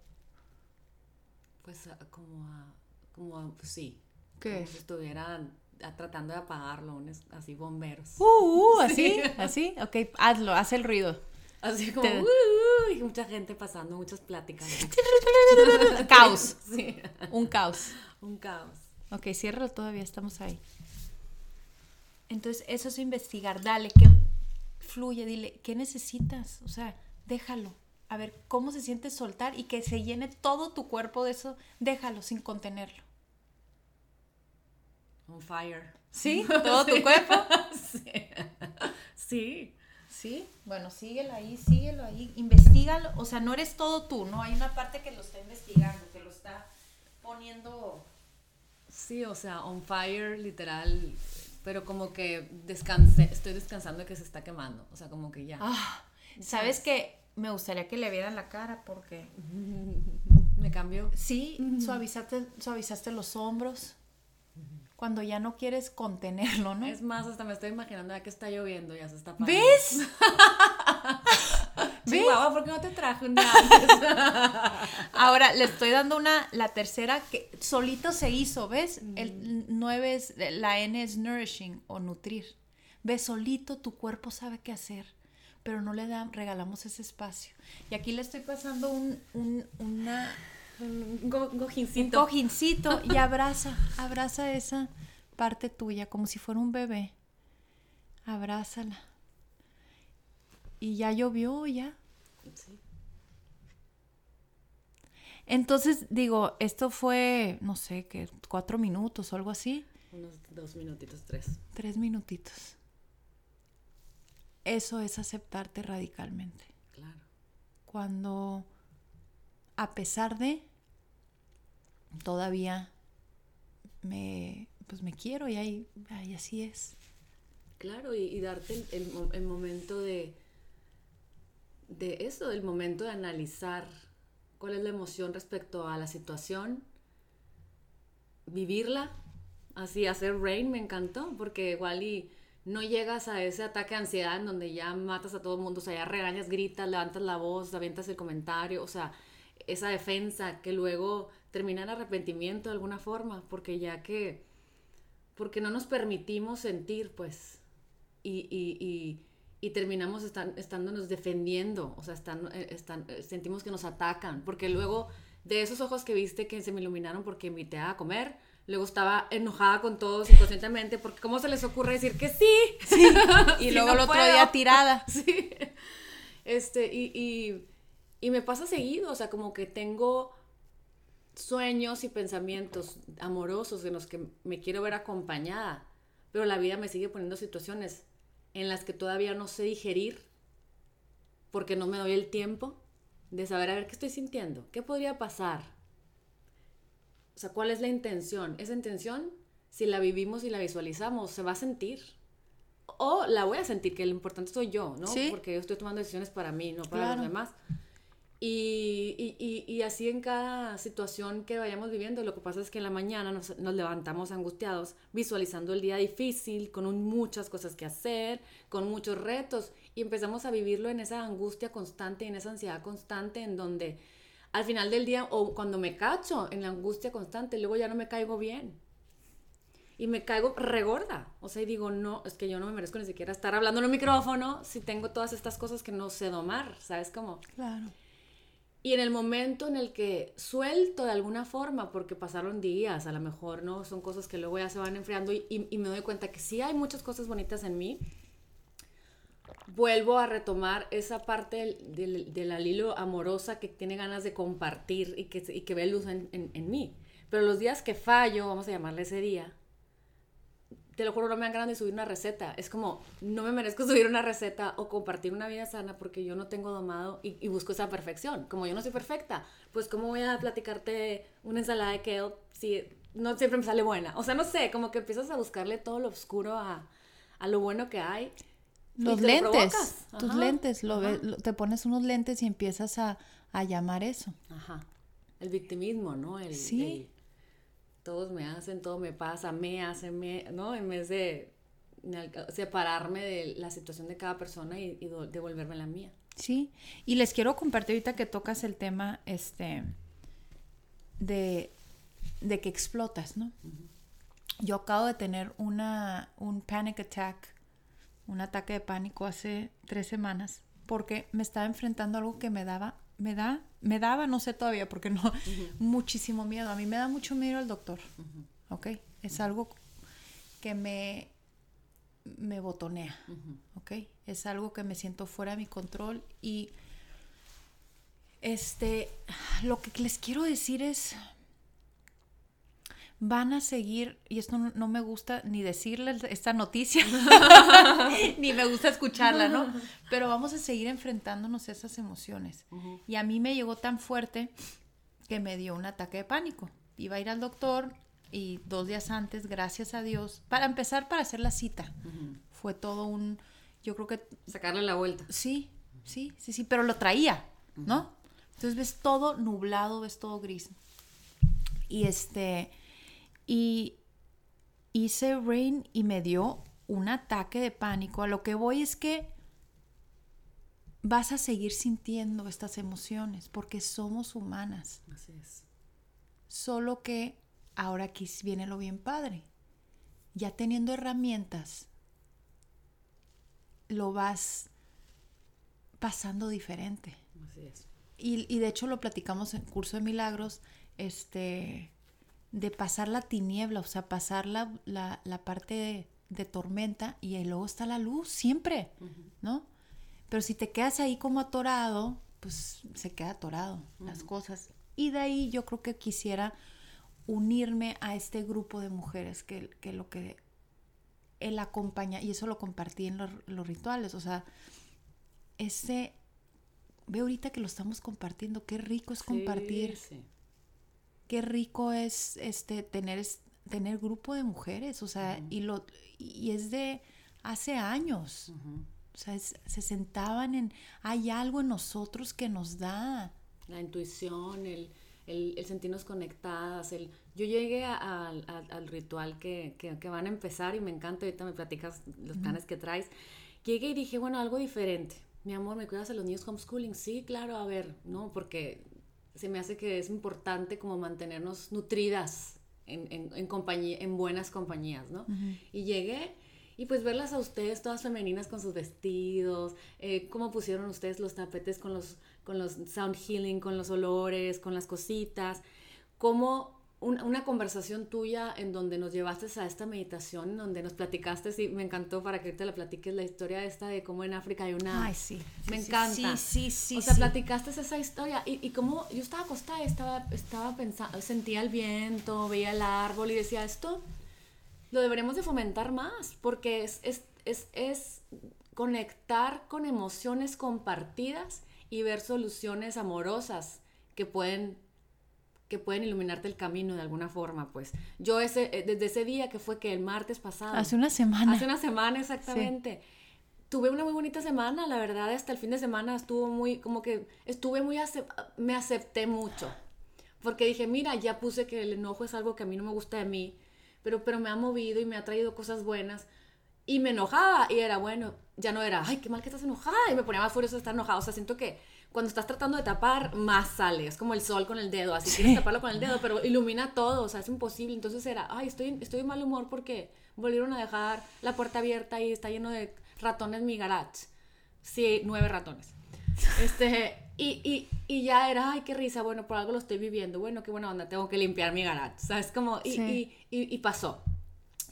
Speaker 1: Pues ah, como a, como sí.
Speaker 2: ¿Qué
Speaker 1: como si estuvieran tratando de apagarlo, un es- así bomberos.
Speaker 2: Uh, uh, así,
Speaker 1: Sí.
Speaker 2: así. Ok, hazlo, haz el ruido.
Speaker 1: Así como,
Speaker 2: Te-
Speaker 1: "Uh, uh", y mucha gente pasando, muchas pláticas.
Speaker 2: caos.
Speaker 1: Sí,
Speaker 2: Un caos.
Speaker 1: un caos.
Speaker 2: Ok, ciérralo todavía, estamos ahí. Entonces, eso es investigar. Dale, que fluye, dile, ¿qué necesitas? O sea, déjalo. A ver, ¿cómo se siente soltar y que se llene todo tu cuerpo de eso? Déjalo sin contenerlo.
Speaker 1: On fire.
Speaker 2: ¿Sí? ¿Todo tu cuerpo?
Speaker 1: Sí. Sí.
Speaker 2: Sí. Bueno, síguelo ahí, síguelo ahí. Investígalo. O sea, no eres todo tú, ¿no? Hay una parte que lo está investigando, que lo está poniendo...
Speaker 1: Sí, o sea, on fire, literal. Pero como que descansé, estoy descansando de que se está quemando. O sea, como que ya.
Speaker 2: Ah, ¿sabes qué? Me gustaría que le vieran la cara porque...
Speaker 1: Me cambió.
Speaker 2: Sí, suavizaste, suavizaste los hombros. Cuando ya no quieres contenerlo, ¿no?
Speaker 1: Es más, hasta me estoy imaginando ya que está lloviendo, ya se está apagando.
Speaker 2: ¿Ves? ¿Ves?
Speaker 1: Chihuahua, ¿por qué no te traje un día antes?
Speaker 2: Ahora le estoy dando una, la tercera que solito se hizo, ¿ves? El 9 es, la N es nourishing o nutrir. ¿Ves? Solito tu cuerpo sabe qué hacer, pero no le da, regalamos ese espacio. Y aquí le estoy pasando un, un, una,
Speaker 1: un go-
Speaker 2: un
Speaker 1: cojincito.
Speaker 2: cojincito y abraza, abraza esa parte tuya como si fuera un bebé. Abrázala. Y ya llovió, ya.
Speaker 1: Sí.
Speaker 2: Entonces, digo, esto fue, no sé, que cuatro minutos o algo así.
Speaker 1: Unos dos minutitos, tres.
Speaker 2: Tres minutitos. Eso es aceptarte radicalmente.
Speaker 1: Claro.
Speaker 2: Cuando, a pesar de, todavía me, pues me quiero y ahí, ahí así es.
Speaker 1: Claro, y, darte el, el, momento de, de eso, el momento de analizar cuál es la emoción respecto a la situación, vivirla, así hacer rain me encantó, porque igual y no llegas a ese ataque de ansiedad en donde ya matas a todo el mundo, o sea, ya regañas, gritas, levantas la voz, avientas el comentario, o sea, esa defensa que luego termina en arrepentimiento de alguna forma, porque ya que, porque no nos permitimos sentir, pues, y, y, y, terminamos estándonos defendiendo, o sea, están, eh, están, eh, sentimos que nos atacan, porque luego de esos ojos que viste que se me iluminaron porque invité a comer, luego estaba enojada con todos inconscientemente, porque ¿cómo se les ocurre decir que sí? sí.
Speaker 2: Y luego el otro día tirada.
Speaker 1: Sí. Este, y, y, y me pasa seguido, o sea, como que tengo sueños y pensamientos amorosos en los que me quiero ver acompañada, pero la vida me sigue poniendo situaciones en las que todavía no sé digerir porque no me doy el tiempo de saber a ver qué estoy sintiendo, qué podría pasar. O sea, ¿cuál es la intención? Esa intención, si la vivimos y la visualizamos, se va a sentir. O la voy a sentir, que lo importante soy yo, ¿no? Porque yo estoy tomando decisiones para mí, no para los demás. Y, y, y, así en cada situación que vayamos viviendo, lo que pasa es que en la mañana nos, nos levantamos angustiados, visualizando el día difícil, con muchas cosas que hacer, con muchos retos, y empezamos a vivirlo en esa angustia constante, en esa ansiedad constante, en donde al final del día, o cuando me cacho en la angustia constante, luego ya no me caigo bien. Y me caigo regorda. O sea, y digo, no, es que yo no me merezco ni siquiera estar hablando en un micrófono si tengo todas estas cosas que no sé domar, ¿sabes cómo?
Speaker 2: Claro.
Speaker 1: Y en el momento en el que suelto de alguna forma, porque pasaron días, a lo mejor, ¿no? Son cosas que luego ya se van enfriando y, y, me doy cuenta que sí hay muchas cosas bonitas en mí, vuelvo a retomar esa parte del, del, alilo amorosa que tiene ganas de compartir y que, y que ve luz en, en, en mí. Pero los días que fallo, vamos a llamarle ese día, te lo juro, no me dan ganas de subir una receta. Es como, no me merezco subir una receta o compartir una vida sana porque yo no tengo domado y, busco esa perfección. Como yo no soy perfecta, pues ¿cómo voy a platicarte una ensalada de kale si no siempre me sale buena? O sea, no sé, como que empiezas a buscarle todo lo oscuro a, a lo bueno que hay.
Speaker 2: Los lentes, tus lentes, lo, te pones unos lentes y empiezas a, a, llamar eso.
Speaker 1: Ajá. El victimismo, ¿no? El,
Speaker 2: sí
Speaker 1: todos me hacen, todo me pasa, me hacen, me, ¿no? En vez de separarme de la situación de cada persona y, devolverme la mía.
Speaker 2: Sí, y les quiero compartir ahorita que tocas el tema, este, de, de que explotas, ¿no? Yo acabo de tener una, un panic attack, un ataque de pánico hace tres semanas, porque me estaba enfrentando a algo que me daba me da, me daba, no sé todavía porque no, muchísimo miedo. A mí me da mucho miedo el doctor, ¿ok? Es algo que me, me botonea, ¿ok? Es algo que me siento fuera de mi control y este, lo que les quiero decir es, van a seguir, y esto no, me gusta ni decirles esta noticia, ni me gusta escucharla, ¿no? Pero vamos a seguir enfrentándonos a esas emociones. Y a mí me llegó tan fuerte que me dio un ataque de pánico. Iba a ir al doctor y dos días antes, gracias a Dios, para empezar, para hacer la cita. Fue todo un, yo creo que...
Speaker 1: Sacarle la vuelta.
Speaker 2: Sí, sí, sí, sí, pero lo traía, ¿no? Entonces ves todo nublado, ves todo gris. Y este, y hice rain y me dio un ataque de pánico. A lo que voy es que vas a seguir sintiendo estas emociones porque somos humanas.
Speaker 1: Así es.
Speaker 2: Solo que ahora aquí viene lo bien padre. Ya teniendo herramientas, lo vas pasando diferente.
Speaker 1: Así es.
Speaker 2: Y, y de hecho lo platicamos en curso de milagros, este, de pasar la tiniebla, o sea, pasar la, la, parte de, tormenta y luego está la luz, siempre, ¿no? Pero si te quedas ahí como atorado, pues se queda atorado las cosas. Y de ahí yo creo que quisiera unirme a este grupo de mujeres que, que lo que él acompaña, y eso lo compartí en los, los rituales, o sea, ese, veo ahorita que lo estamos compartiendo, qué rico es compartir,
Speaker 1: Sí,
Speaker 2: qué rico es este tener, tener grupo de mujeres, o sea, y, lo, y es de hace años,
Speaker 1: Ujú.
Speaker 2: o sea, es- se sentaban en, hay algo en nosotros que nos da,
Speaker 1: La intuición, el, el, el sentirnos conectadas. El, yo llegué a- al- al- al ritual que, que, que van a empezar y me encanta, ahorita me platicas los planes que traes. Llegué y dije, bueno, algo diferente. Mi amor, ¿me cuidas a los niños homeschooling? Sí, claro, a ver, ¿no? Porque se me hace que es importante como mantenernos nutridas en, en, en compañía, en buenas compañías, ¿no? Y llegué y pues verlas a ustedes todas femeninas con sus vestidos, eh, cómo pusieron ustedes los tapetes con los, con los sound healing, con los olores, con las cositas, cómo un- una conversación tuya en donde nos llevaste a esta meditación, en donde nos platicaste, y me encantó para que te la platiques la historia esta de cómo en África hay una...
Speaker 2: ay, sí,
Speaker 1: Me
Speaker 2: sí,
Speaker 1: encanta.
Speaker 2: sí, sí, sí,
Speaker 1: o sea,
Speaker 2: sí.
Speaker 1: platicaste esa historia y, y como yo estaba acostada, y estaba, estaba pensando, sentía el viento, veía el árbol y decía, esto lo deberemos de fomentar más, porque es, es, es, es conectar con emociones compartidas y ver soluciones amorosas que pueden que pueden iluminarte el camino de alguna forma, pues. Yo ese, eh, desde ese día que fue que el martes pasado.
Speaker 2: Hace una semana.
Speaker 1: Hace una semana exactamente. Tuve una muy bonita semana, la verdad, hasta el fin de semana estuvo muy, como que estuve muy, acep- me acepté mucho. Porque dije, mira, ya puse que el enojo es algo que a mí no me gusta de mí, pero, pero me ha movido y me ha traído cosas buenas. Y me enojaba y era, bueno, ya no era, ay, qué mal que estás enojada. Y me ponía más furiosa de estar enojada. O sea, siento que cuando estás tratando de tapar, más sale. Es como el sol con el dedo, así quieres taparlo con el dedo, pero ilumina todo, o sea, es imposible. Entonces era, ay, estoy, estoy de mal humor porque volvieron a dejar la puerta abierta y está lleno de ratones mi garage. Sí, nueve ratones. Este, y, y, y ya era, ay, qué risa, bueno, por algo lo estoy viviendo. Bueno, qué buena onda, tengo que limpiar mi garage. ¿Sabes? Como, y,
Speaker 2: Sí.
Speaker 1: y, y, pasó.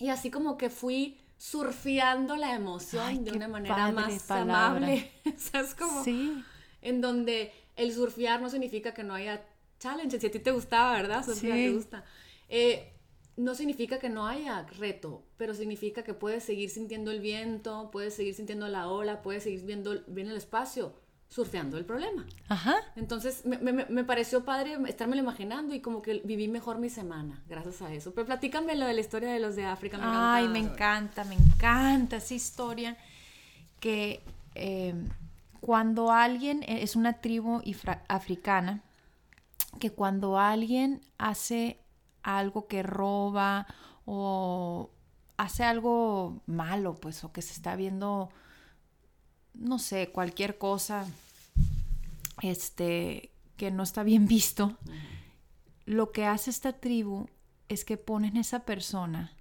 Speaker 1: Y así como que fui surfeando la emoción
Speaker 2: Ay,
Speaker 1: de una manera más
Speaker 2: palabra.
Speaker 1: amable. ¿Sabes? Como,
Speaker 2: Sí.
Speaker 1: En donde el surfear no significa que no haya challenge. Si a ti te gustaba, ¿verdad? Surfear
Speaker 2: Sí.
Speaker 1: te gusta. Eh, no significa que no haya reto, pero significa que puedes seguir sintiendo el viento, puedes seguir sintiendo la ola, puedes seguir viendo bien el espacio, surfeando el problema.
Speaker 2: Ajá.
Speaker 1: Entonces me, me, me pareció padre estármelo imaginando y como que viví mejor mi semana gracias a eso. Pero platícame lo de la historia de los de África.
Speaker 2: Ay, me encanta, me encanta esa historia que eh, cuando alguien eh, es una tribu africana, que cuando alguien hace algo que roba o hace algo malo, pues, o que se está viendo, no sé, cualquier cosa, este, que no está bien visto, lo que hace esta tribu es que ponen a esa persona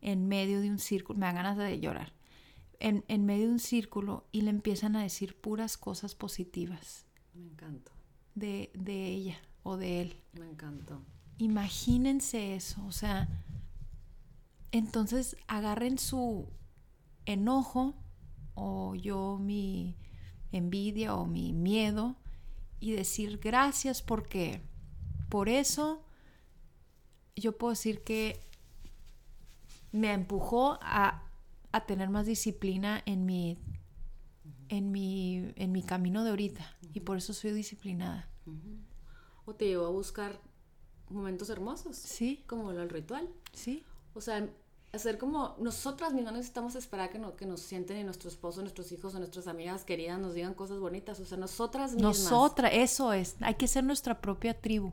Speaker 2: en medio de un círculo, me dan ganas de llorar, en, en medio de un círculo y le empiezan a decir puras cosas positivas
Speaker 1: Me encantó,
Speaker 2: de, de ella o de él.
Speaker 1: me encantó.
Speaker 2: Imagínense eso, o sea, entonces agarren su enojo o yo mi envidia o mi miedo y decir gracias porque por eso yo puedo decir que me empujó a, a tener más disciplina en mi en mi en mi camino de ahorita y por eso soy disciplinada.
Speaker 1: O te llevó a buscar momentos hermosos,
Speaker 2: Sí,
Speaker 1: como del ritual.
Speaker 2: sí.
Speaker 1: O sea, hacer como nosotras mismas necesitamos esperar que, no, que nos sienten y nuestro esposo, nuestros hijos o nuestras amigas queridas nos digan cosas bonitas. O sea, nosotras mismas.
Speaker 2: Nosotras, eso es, hay que ser nuestra propia tribu.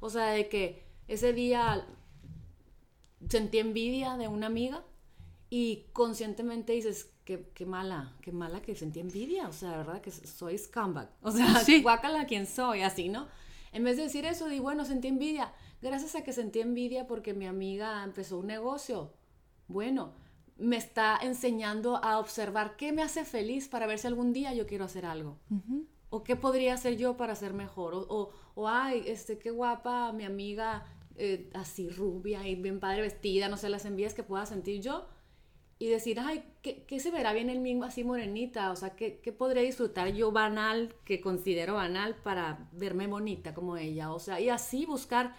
Speaker 1: O sea, de que ese día sentí envidia de una amiga y conscientemente dices, qué, qué mala, qué mala que sentí envidia. O sea, la verdad que soy scumbag. O sea,
Speaker 2: Sí.
Speaker 1: guácala quien soy, así, ¿no? En vez de decir eso, di, bueno, sentí envidia. Gracias a que sentí envidia porque mi amiga empezó un negocio. Bueno, me está enseñando a observar qué me hace feliz para ver si algún día yo quiero hacer algo. ¿O qué podría hacer yo para ser mejor? O, o, o, ay, este, qué guapa mi amiga, eh, así rubia y bien padre vestida, no sé, las envías que pueda sentir yo. Y decir, ay, ¿qué, qué se verá bien en mí así morenita? O sea, ¿qué, ¿qué podría disfrutar yo banal, que considero banal, para verme bonita como ella? O sea, y así buscar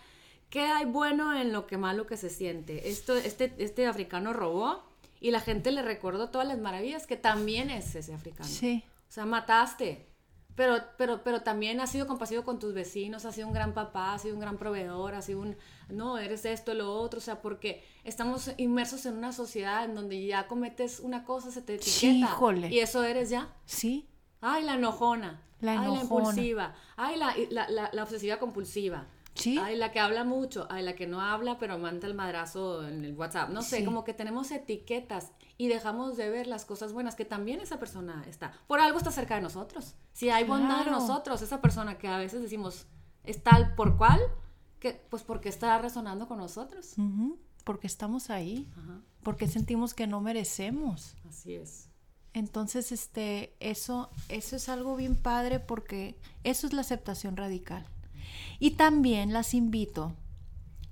Speaker 1: ¿qué hay bueno en lo que malo que se siente? Esto, este, este africano robó y la gente le recordó todas las maravillas que también es ese africano.
Speaker 2: Sí.
Speaker 1: O sea, mataste. Pero, pero, pero también has sido compasivo con tus vecinos, has sido un gran papá, has sido un gran proveedor, has sido un, no, eres esto, lo otro, o sea, porque estamos inmersos en una sociedad en donde ya cometes una cosa, se te etiqueta. Y eso eres ya.
Speaker 2: Sí.
Speaker 1: Ay, la enojona.
Speaker 2: La
Speaker 1: Ay, la
Speaker 2: enojona.
Speaker 1: impulsiva. Ay, la, la, la, la obsesiva compulsiva.
Speaker 2: Sí.
Speaker 1: Ay, la que habla mucho. Ay, la que no habla, pero manda el madrazo en el WhatsApp. No sé,
Speaker 2: Sí.
Speaker 1: como que tenemos etiquetas y dejamos de ver las cosas buenas que también esa persona está. Por algo está cerca de nosotros. Si hay bondad en nosotros, esa persona que a veces decimos es tal por cual, que, pues porque está resonando con nosotros.
Speaker 2: Porque estamos ahí.
Speaker 1: Ajá,
Speaker 2: Porque sentimos que no merecemos.
Speaker 1: así es.
Speaker 2: Entonces, este, eso, eso es algo bien padre porque eso es la aceptación radical. Y también las invito,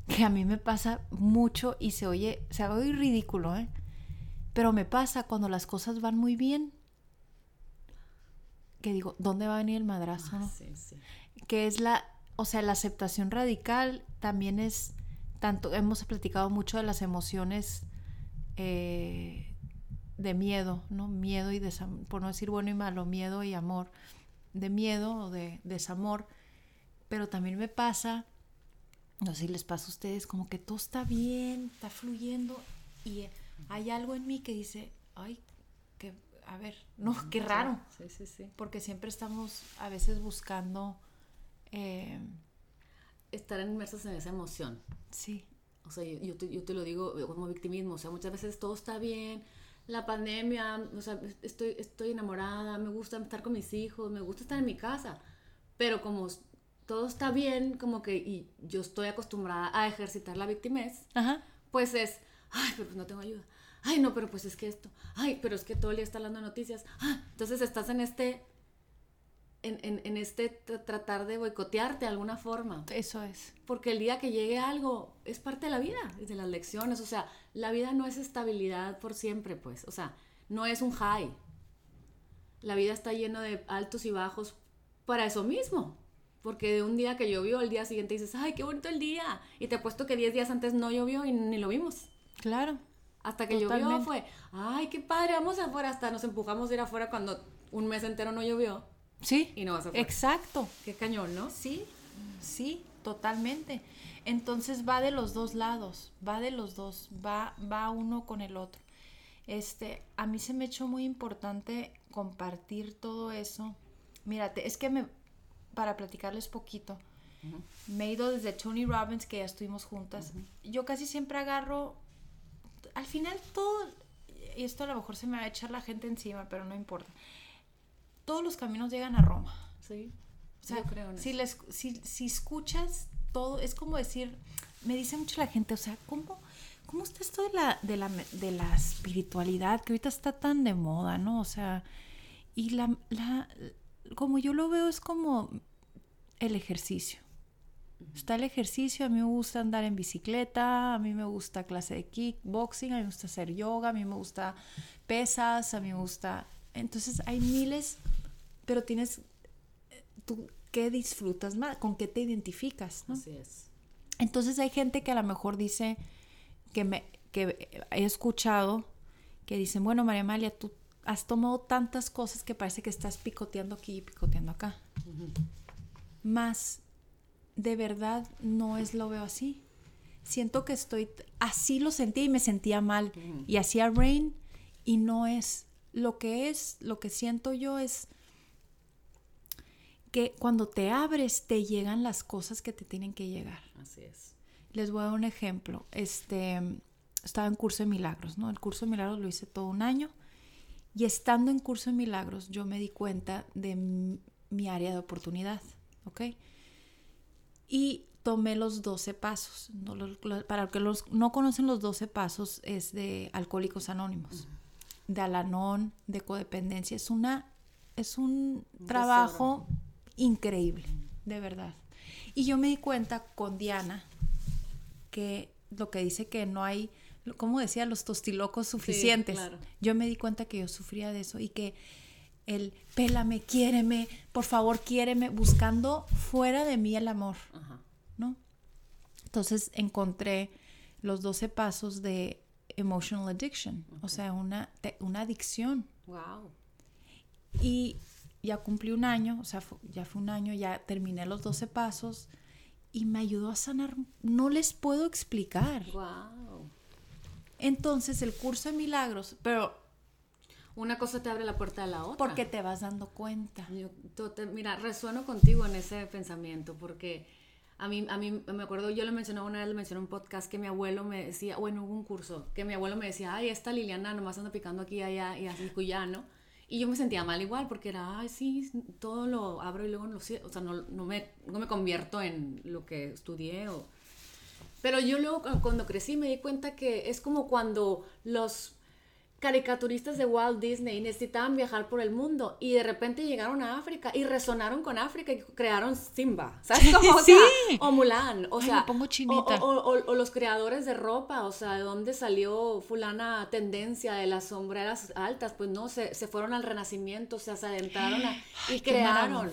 Speaker 2: que a mí me pasa mucho y se oye, se oye ridículo, ¿eh? Pero me pasa cuando las cosas van muy bien, que digo, ¿dónde va a venir el madrazo? no?
Speaker 1: Ah, sí, sí.
Speaker 2: que es la, o sea, la aceptación radical también es tanto, hemos platicado mucho de las emociones eh, de miedo, ¿no? Miedo y desamor, por no decir bueno y malo, miedo y amor, de miedo o de desamor, pero también me pasa, no sé si les pasa a ustedes, como que todo está bien, está fluyendo y hay algo en mí que dice, ay, que, a ver, no, qué raro
Speaker 1: Sí, sí, sí.
Speaker 2: porque siempre estamos a veces buscando, eh,
Speaker 1: Estar inmersos en esa emoción.
Speaker 2: sí,
Speaker 1: O sea, yo, yo te, yo te lo digo como victimismo. O sea, muchas veces todo está bien. La pandemia, o sea, estoy, estoy enamorada, me gusta estar con mis hijos, me gusta estar en mi casa. Pero como todo está bien, como que y yo estoy acostumbrada a ejercitar la victimez,
Speaker 2: ajá,
Speaker 1: pues es, ay, pero pues no tengo ayuda. Ay, no, pero pues es que esto. Ay, pero es que todo el día está hablando de noticias. Ah, entonces estás en este, en, en, en este tra- tratar de boicotearte de alguna forma.
Speaker 2: eso es,
Speaker 1: Porque el día que llegue algo es parte de la vida, y de las lecciones. O sea, la vida no es estabilidad por siempre, pues. O sea, no es un high. La vida está llena de altos y bajos para eso mismo. Porque de un día que llovió, al día siguiente dices, ay, qué bonito el día. Y te apuesto que 10 días antes no llovió y ni lo vimos.
Speaker 2: claro,
Speaker 1: Hasta que llovió
Speaker 2: Totalmente.
Speaker 1: fue, ay, qué padre, vamos afuera. Hasta nos empujamos a ir afuera cuando un mes entero no llovió
Speaker 2: sí,
Speaker 1: y no vas afuera.
Speaker 2: exacto,
Speaker 1: Qué cañón, ¿no?
Speaker 2: sí, sí, totalmente. Entonces va de los dos lados, va de los dos, va, va uno con el otro. Este, a mí se me echó muy importante compartir todo eso. Mírate, es que me, para platicarles poquito, me he ido desde Tony Robbins, que ya estuvimos juntas. Yo casi siempre agarro, al final todo, y esto a lo mejor se me va a echar la gente encima, pero no importa. Todos los caminos llegan a Roma.
Speaker 1: Sí.
Speaker 2: O sea,
Speaker 1: Yo creo en
Speaker 2: si, les- si, si escuchas todo, es como decir, me dice mucho la gente, o sea, ¿cómo, cómo está esto de la, de, la, de la espiritualidad que ahorita está tan de moda, ¿no? O sea, y la, la, como yo lo veo es como el ejercicio. Está el ejercicio, a mí me gusta andar en bicicleta, a mí me gusta clase de kickboxing, a mí me gusta hacer yoga, a mí me gusta pesas, a mí me gusta... Entonces hay miles, pero tienes tú qué disfrutas más, con qué te identificas, ¿no?
Speaker 1: Así es.
Speaker 2: Entonces hay gente que a lo mejor dice que me que he escuchado que dicen, bueno, María Amalia, tú has tomado tantas cosas que parece que estás picoteando aquí y picoteando acá. Más de verdad no es lo veo así. Siento que estoy así lo sentí y me sentía mal y hacía rain y no es lo que es, lo que siento yo es que cuando te abres te llegan las cosas que te tienen que llegar.
Speaker 1: Así es.
Speaker 2: Les voy a dar un ejemplo. Este, estaba en curso de milagros, ¿no? El curso de milagros lo hice todo un año. Y estando en curso de milagros, yo me di cuenta de mi área de oportunidad, ¿ok? Y tomé los 12 pasos. No, para los que los no conocen los 12 pasos, es de Alcohólicos Anónimos, de Alanón, de codependencia. Es, una, es un trabajo increíble, de verdad. Y yo me di cuenta con Diana que lo que dice que no hay, como decía, los tostilocos suficientes.
Speaker 1: claro.
Speaker 2: Yo me di cuenta que yo sufría de eso y que el pélame, quiéreme, por favor, quiéreme, buscando fuera de mí el amor,
Speaker 1: Ajá.
Speaker 2: ¿no? Entonces encontré los 12 pasos de emotional addiction, o sea, una, una adicción.
Speaker 1: Wow.
Speaker 2: Y ya cumplí un año, o sea, ya fue un año, ya terminé los 12 pasos y me ayudó a sanar. No les puedo explicar.
Speaker 1: Wow.
Speaker 2: Entonces, el curso de milagros, pero
Speaker 1: una cosa te abre la puerta de la otra.
Speaker 2: Porque te vas dando cuenta.
Speaker 1: mira, resueno contigo en ese pensamiento, porque a mí, a mí me acuerdo, yo le mencioné una vez, le mencioné un podcast que mi abuelo me decía, bueno, hubo un curso, que mi abuelo me decía, ay, esta Liliana nomás anda picando aquí, allá y así, cuya, ¿no? Y yo me sentía mal igual, porque era, ay, sí, todo lo abro y luego no lo o sea, no, no, me, no me convierto en lo que estudié o... Pero yo luego cuando crecí me di cuenta que es como cuando los caricaturistas de Walt Disney necesitaban viajar por el mundo y de repente llegaron a África y resonaron con África y crearon Simba, ¿sabes cómo? O,
Speaker 2: sí.
Speaker 1: o Mulan, o sea,
Speaker 2: pongo chinita.
Speaker 1: O, los creadores de ropa, o sea, de dónde salió fulana tendencia de las sombreras altas, pues no, se, se fueron al renacimiento, se adentraron y crearon.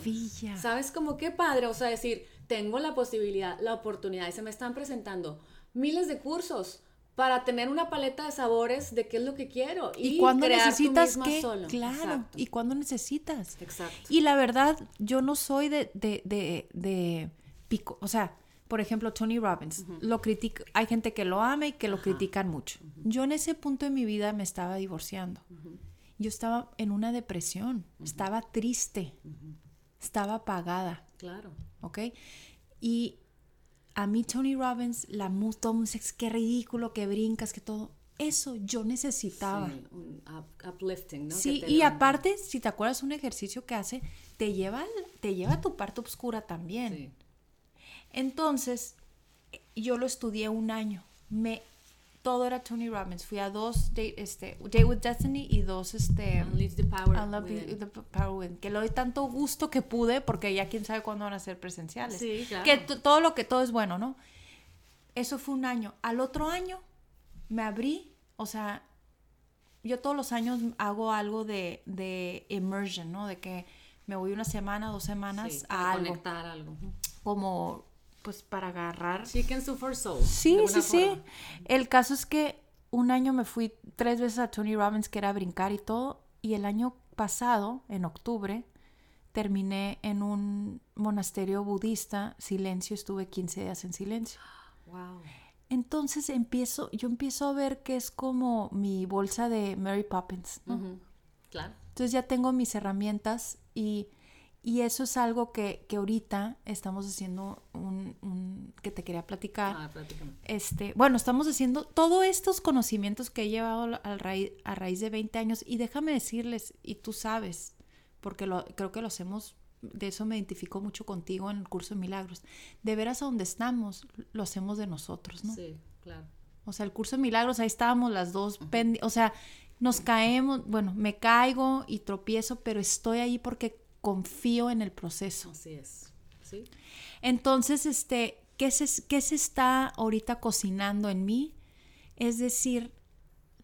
Speaker 1: ¿Sabes cómo qué padre? O sea, decir, tengo la posibilidad, la oportunidad y se me están presentando miles de cursos para tener una paleta de sabores de qué es lo que quiero y,
Speaker 2: cuando necesitas
Speaker 1: qué
Speaker 2: claro y cuando necesitas
Speaker 1: exacto.
Speaker 2: Y la verdad yo no soy de de, de, de pico o sea por ejemplo Tony Robbins lo critica hay gente que lo ama y que lo critican mucho. Yo en ese punto de mi vida me estaba divorciando. Yo estaba en una depresión estaba triste estaba apagada.
Speaker 1: Claro
Speaker 2: ¿ok? y a mí Tony Robbins, la música, qué ridículo, que brincas, que todo. Eso yo necesitaba.
Speaker 1: Sí, un uplifting, ¿no?
Speaker 2: Sí, y aparte, si te acuerdas un ejercicio que hace, te lleva, te lleva a tu parte oscura también. Sí. Entonces, yo lo estudié un año. Me todo era Tony Robbins. Fui a dos, este, Day with Destiny y dos, este...
Speaker 1: Unleash the Power
Speaker 2: the, Power Within. Que le doy tanto gusto que pude, porque ya quién sabe cuándo van a ser presenciales.
Speaker 1: Sí, claro.
Speaker 2: Que todo lo que todo es bueno, ¿no? Eso fue un año. Al otro año me abrí, o sea, yo todos los años hago algo de, de immersion, ¿no? De que me voy una semana, dos semanas a algo.
Speaker 1: conectar algo.
Speaker 2: Como pues para agarrar.
Speaker 1: Chicken Soup for Soul.
Speaker 2: Sí, sí, sí. El caso es que un año me fui tres veces a Tony Robbins, que era brincar y todo, y el año pasado, en octubre, terminé en un monasterio budista, silencio, estuve 15 días en silencio.
Speaker 1: Wow.
Speaker 2: Entonces empiezo, yo empiezo a ver que es como mi bolsa de Mary Poppins,
Speaker 1: Claro.
Speaker 2: Entonces ya tengo mis herramientas y y eso es algo que, que ahorita estamos haciendo un, que te quería platicar.
Speaker 1: Ah,
Speaker 2: este, bueno, estamos haciendo todos estos conocimientos que he llevado a raíz, a raíz de 20 años y déjame decirles, y tú sabes, porque lo, creo que lo hacemos, de eso me identifico mucho contigo en el curso de milagros. De veras a donde estamos, lo hacemos de nosotros, ¿no?
Speaker 1: Sí, claro.
Speaker 2: O sea, el curso de milagros, ahí estábamos las dos, o sea, nos caemos, bueno, me caigo y tropiezo, pero estoy ahí porque confío en el proceso.
Speaker 1: Así es. ¿Sí?
Speaker 2: Entonces, este, ¿qué se, ¿qué se está ahorita cocinando en mí? Es decir,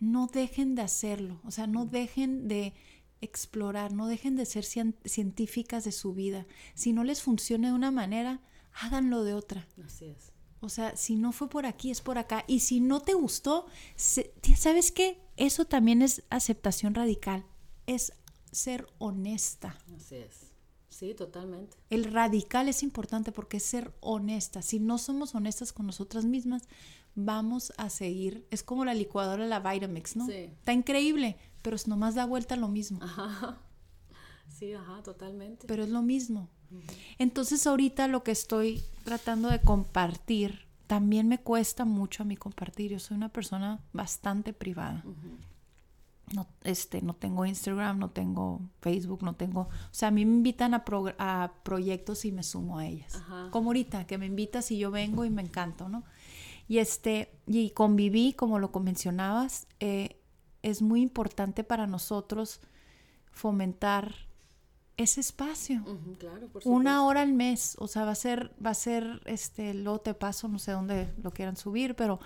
Speaker 2: no dejen de hacerlo, o sea, no dejen de explorar, no dejen de ser científicas de su vida. Si no les funciona de una manera, háganlo de otra.
Speaker 1: Así es.
Speaker 2: O sea, si no fue por aquí, es por acá. Y si no te gustó, ¿sabes qué? Eso también es aceptación radical. Es ser honesta.
Speaker 1: Así es. Sí, totalmente.
Speaker 2: El radical es importante porque es ser honesta. Si no somos honestas con nosotras mismas, vamos a seguir. Es como la licuadora de la Vitamix, ¿no?
Speaker 1: Sí.
Speaker 2: Está increíble, pero es nomás da vuelta lo mismo.
Speaker 1: Ajá. Sí, ajá, totalmente.
Speaker 2: Pero es lo mismo. Entonces ahorita lo que estoy tratando de compartir, también me cuesta mucho a mí compartir. Yo soy una persona bastante privada no, este, no tengo Instagram, no tengo Facebook, no tengo... O sea, a mí me invitan a, a proyectos y me sumo a ellas. Como ahorita, que me invitas y yo vengo y me encanta, ¿no? Y, este, y conviví, como lo mencionabas, eh, es muy importante para nosotros fomentar ese espacio.
Speaker 1: claro, por
Speaker 2: Una hora al mes, o sea, va a ser, va a ser, este, luego te paso, no sé dónde lo quieran subir, pero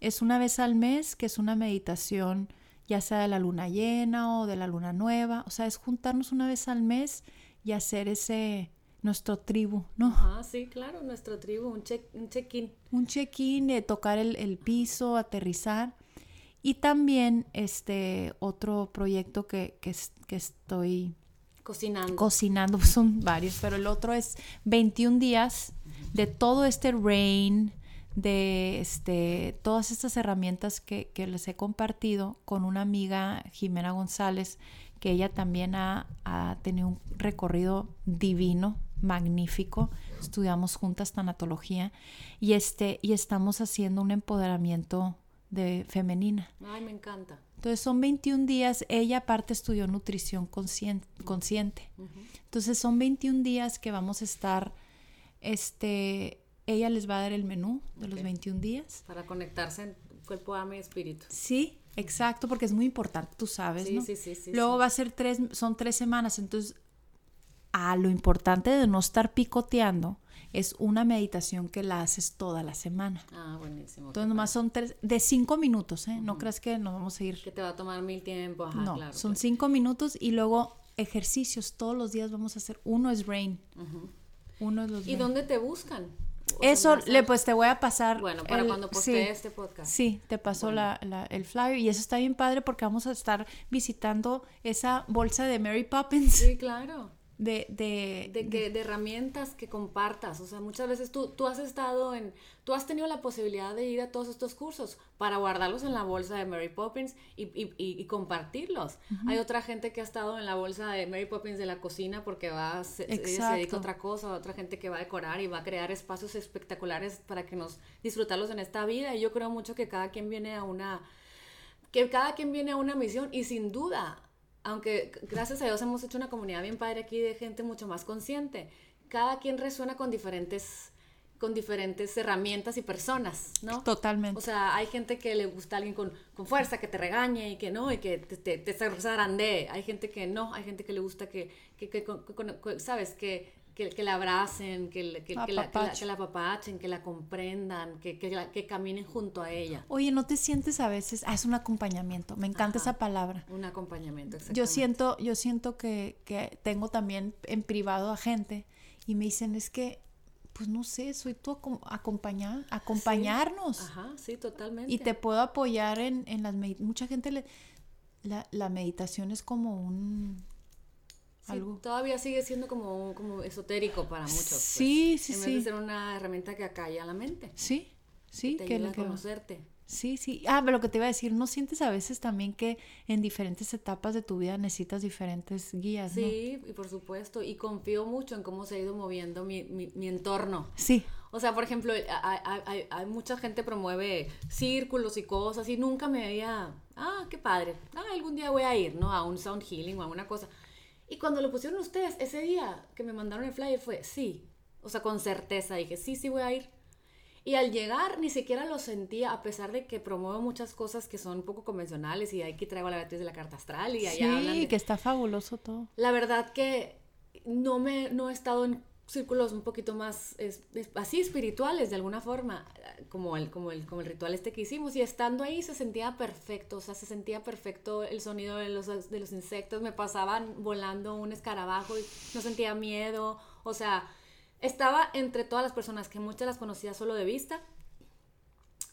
Speaker 2: es una vez al mes que es una meditación ya sea de la luna llena o de la luna nueva. O sea, es juntarnos una vez al mes y hacer ese nuestro tribu, ¿no?
Speaker 1: Ah, sí, claro, nuestro tribu, un check-in. Un check
Speaker 2: un check-in, de tocar el, el, piso, aterrizar. Y también este otro proyecto que, que, que estoy
Speaker 1: cocinando.
Speaker 2: Cocinando, son varios, pero el otro es 21 días de todo este rain, de este, todas estas herramientas que, que, les he compartido con una amiga, Jimena González, que ella también ha, ha tenido un recorrido divino, magnífico. Estudiamos juntas tanatología y, este, y estamos haciendo un empoderamiento de femenina.
Speaker 1: Ay, me encanta.
Speaker 2: Entonces son 21 días, ella aparte estudió nutrición consciente. consciente. Entonces son 21 días que vamos a estar, este, ella les va a dar el menú de los 21 días.
Speaker 1: Para conectarse en cuerpo, alma y espíritu.
Speaker 2: Sí, exacto, porque es muy importante, tú sabes,
Speaker 1: sí,
Speaker 2: ¿no?
Speaker 1: Sí, sí, sí.
Speaker 2: Luego va a ser tres, son tres semanas, entonces a lo importante de no estar picoteando es una meditación que la haces toda la semana.
Speaker 1: Ah, buenísimo.
Speaker 2: Entonces nomás son tres, de cinco minutos, ¿eh? No creas que nos vamos a ir.
Speaker 1: Que te va a tomar mil tiempo, ajá,
Speaker 2: no,
Speaker 1: claro.
Speaker 2: son cinco minutos y luego ejercicios, todos los días vamos a hacer, uno es rain, uno es los
Speaker 1: ¿Y dónde te buscan?
Speaker 2: Eso, le, pues te voy a pasar.
Speaker 1: Bueno, para cuando postee este podcast.
Speaker 2: Sí, te paso la, el flyer y eso está bien padre porque vamos a estar visitando esa bolsa de Mary Poppins.
Speaker 1: Sí, claro
Speaker 2: de, de,
Speaker 1: de, que, de, herramientas que compartas. O sea, muchas veces tú, tú has estado en, tú has tenido la posibilidad de ir a todos estos cursos para guardarlos en la bolsa de Mary Poppins y, y, y, compartirlos. Hay otra gente que ha estado en la bolsa de Mary Poppins de la cocina porque va, se, se dedica a otra cosa, otra gente que va a decorar y va a crear espacios espectaculares para que nos disfrutarlos en esta vida. Y yo creo mucho que cada quien viene a una, que cada quien viene a una misión y sin duda aunque gracias a Dios hemos hecho una comunidad bien padre aquí de gente mucho más consciente, cada quien resuena con diferentes con diferentes herramientas y personas, ¿no?
Speaker 2: Totalmente.
Speaker 1: O sea, hay gente que le gusta alguien con, con fuerza, que te regañe y que no, y que te, te, te zarandee. Hay gente que no, hay gente que le gusta que, que, que, ¿sabes? Que, que, que, la abracen, que, que, la, que, la, que, la, apapachen, que la comprendan, que, que, caminen junto a ella.
Speaker 2: Oye, ¿no te sientes a veces? Ah, es un acompañamiento, me encanta esa palabra.
Speaker 1: Un acompañamiento, exactamente.
Speaker 2: Yo siento, yo siento que, que tengo también en privado a gente y me dicen, es que, pues no sé, soy tú acompañar, acompañarnos.
Speaker 1: Ajá, sí, totalmente.
Speaker 2: Y te puedo apoyar en, en las... Mucha gente le... La, la meditación es como un
Speaker 1: Todavía sigue siendo como, como esotérico para muchos. Pues,
Speaker 2: sí, sí,
Speaker 1: en
Speaker 2: vez
Speaker 1: de ser una herramienta que acalla la mente.
Speaker 2: Sí, sí.
Speaker 1: Que te ayuda a conocerte.
Speaker 2: Sí, sí. Ah, pero lo que te iba a decir, ¿no sientes a veces también que en diferentes etapas de tu vida necesitas diferentes guías?
Speaker 1: Sí, y por supuesto. Y confío mucho en cómo se ha ido moviendo mi, mi, mi entorno.
Speaker 2: Sí.
Speaker 1: O sea, por ejemplo, hay, hay, hay, mucha gente promueve círculos y cosas y nunca me veía, ah, qué padre, ah, algún día voy a ir, ¿no? A un sound healing o a una cosa. Y cuando lo pusieron ustedes, ese día que me mandaron el flyer fue, sí, o sea, con certeza dije, sí, sí voy a ir. Y al llegar ni siquiera lo sentía, a pesar de que promuevo muchas cosas que son poco convencionales y aquí traigo la beatriz de la carta astral y allá
Speaker 2: sí, que está fabuloso todo.
Speaker 1: La verdad que no me no he estado en círculos un poquito más así espirituales de alguna forma, como el, como, el, como el ritual este que hicimos, y estando ahí se sentía perfecto, o sea, se sentía perfecto el sonido de los, de los insectos, me pasaban volando un escarabajo y no sentía miedo, o sea, estaba entre todas las personas que muchas las conocía solo de vista,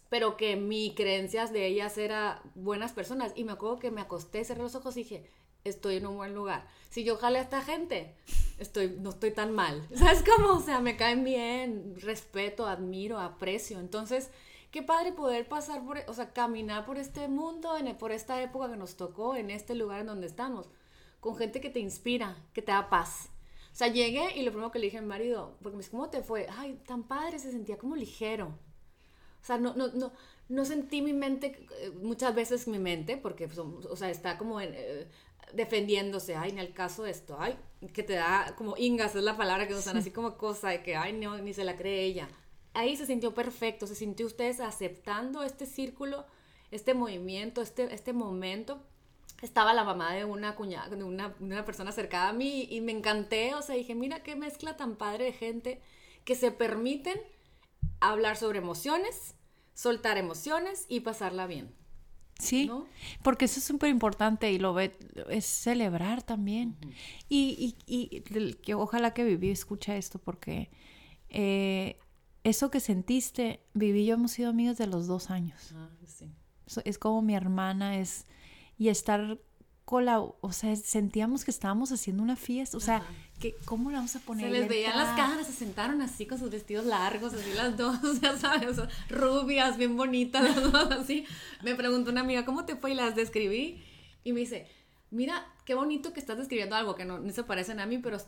Speaker 1: pero que mi creencias de ellas eran buenas personas, y me acuerdo que me acosté, cerré los ojos y dije, estoy en un buen lugar. Si yo jale a esta gente, estoy, no estoy tan mal. ¿Sabes cómo? O sea, me caen bien, respeto, admiro, aprecio. Entonces, qué padre poder pasar por, o sea, caminar por este mundo, en, por esta época que nos tocó, en este lugar en donde estamos, con gente que te inspira, que te da paz. O sea, llegué y lo primero que le dije a mi marido, porque me dice, ¿cómo te fue? Ay, tan padre, se sentía como ligero. O sea, no, no, no, no sentí mi mente, eh, muchas veces mi mente, porque, pues, o sea, está como en, eh, defendiéndose, ay, en el caso de esto, ay, que te da como ingas, es la palabra que usan, así como cosa de que, ay, no, ni se la cree ella. Ahí se sintió perfecto, se sintió ustedes aceptando este círculo, este movimiento, este, este momento. Estaba la mamá de una cuñada, de una, de una persona cercana a mí y me encanté, o sea, dije, mira qué mezcla tan padre de gente que se permiten hablar sobre emociones, soltar emociones y pasarla bien.
Speaker 2: Sí, porque eso es súper importante y lo ve, es celebrar también. y, y, y, que ojalá que Viví escucha esto porque eh, eso que sentiste, Viví y yo hemos sido amigos de los dos años. Ah, sí. Es como mi hermana, es... Y estar con la... O sea, sentíamos que estábamos haciendo una fiesta, o sea, que, ¿cómo la vamos a poner?
Speaker 1: Se les veían las caras, se sentaron así con sus vestidos largos, así las dos, ya sabes, rubias, bien bonitas, las dos así. Me preguntó una amiga, ¿cómo te fue? Y las describí y me dice, mira, qué bonito que estás describiendo algo que no, se parecen a mí, pero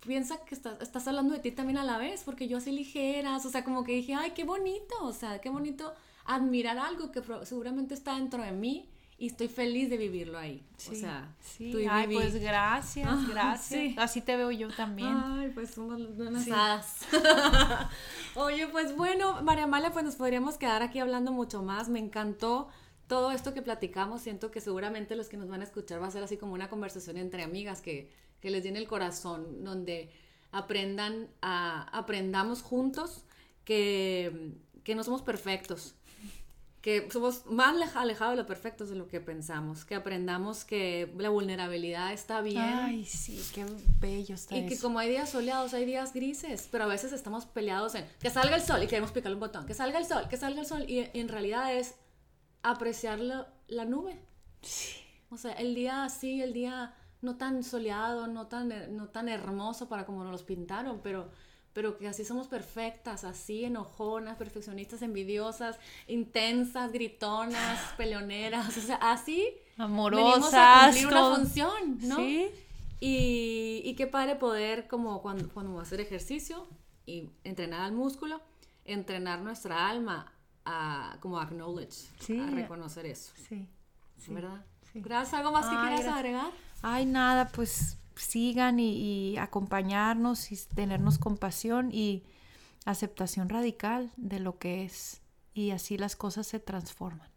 Speaker 1: piensa que estás, estás hablando de ti también a la vez, porque yo así ligeras, o sea, como que dije, ay, qué bonito, o sea, qué bonito admirar algo que seguramente está dentro de mí y estoy feliz de vivirlo ahí. o sea,
Speaker 2: sí. Ay, pues gracias, ah, gracias. Así te veo yo también.
Speaker 1: Ay, pues somos unas hadas. Oye, pues bueno, María Amalia, pues nos podríamos quedar aquí hablando mucho más. Me encantó todo esto que platicamos. Siento que seguramente los que nos van a escuchar va a ser así como una conversación entre amigas que, que les llene el corazón, donde aprendan a, aprendamos juntos que, que no somos perfectos, que somos más alejados de lo perfectos de lo que pensamos, que aprendamos que la vulnerabilidad está bien.
Speaker 2: Ay, sí, qué bello está
Speaker 1: Y que como hay días soleados, hay días grises, pero a veces estamos peleados en que salga el sol y queremos picarle un botón, que salga el sol, que salga el sol, y, en realidad es apreciar la, nube. Sí. O sea, el día así, el día no tan soleado, no tan, no tan hermoso para como nos los pintaron, pero pero que así somos perfectas, así enojonas, perfeccionistas, envidiosas, intensas, gritonas, peleoneras, o sea, así
Speaker 2: amorosas, a
Speaker 1: cumplir una función, ¿no? Sí. Y, y qué padre poder como cuando, cuando a hacer ejercicio y entrenar al músculo, entrenar nuestra alma a como acknowledge, a reconocer eso. Sí. ¿Verdad? Gracias, ¿algo más que quieras agregar?
Speaker 2: Ay, nada, pues sigan y, acompañarnos y tenernos compasión y aceptación radical de lo que es y así las cosas se transforman.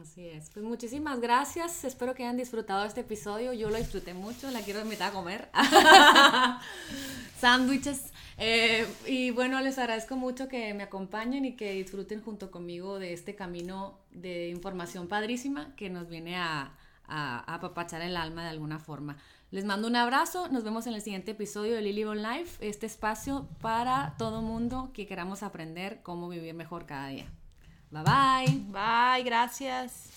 Speaker 1: Así es. Pues muchísimas gracias. Espero que hayan disfrutado este episodio. Yo lo disfruté mucho. La quiero invitar a comer. Sándwiches. Eh, y bueno, les agradezco mucho que me acompañen y que disfruten junto conmigo de este camino de información padrísima que nos viene a, a apapachar el alma de alguna forma. Les mando un abrazo, nos vemos en el siguiente episodio de Lily Life, este espacio para todo mundo que queramos aprender cómo vivir mejor cada día. Bye bye.
Speaker 2: Bye, gracias.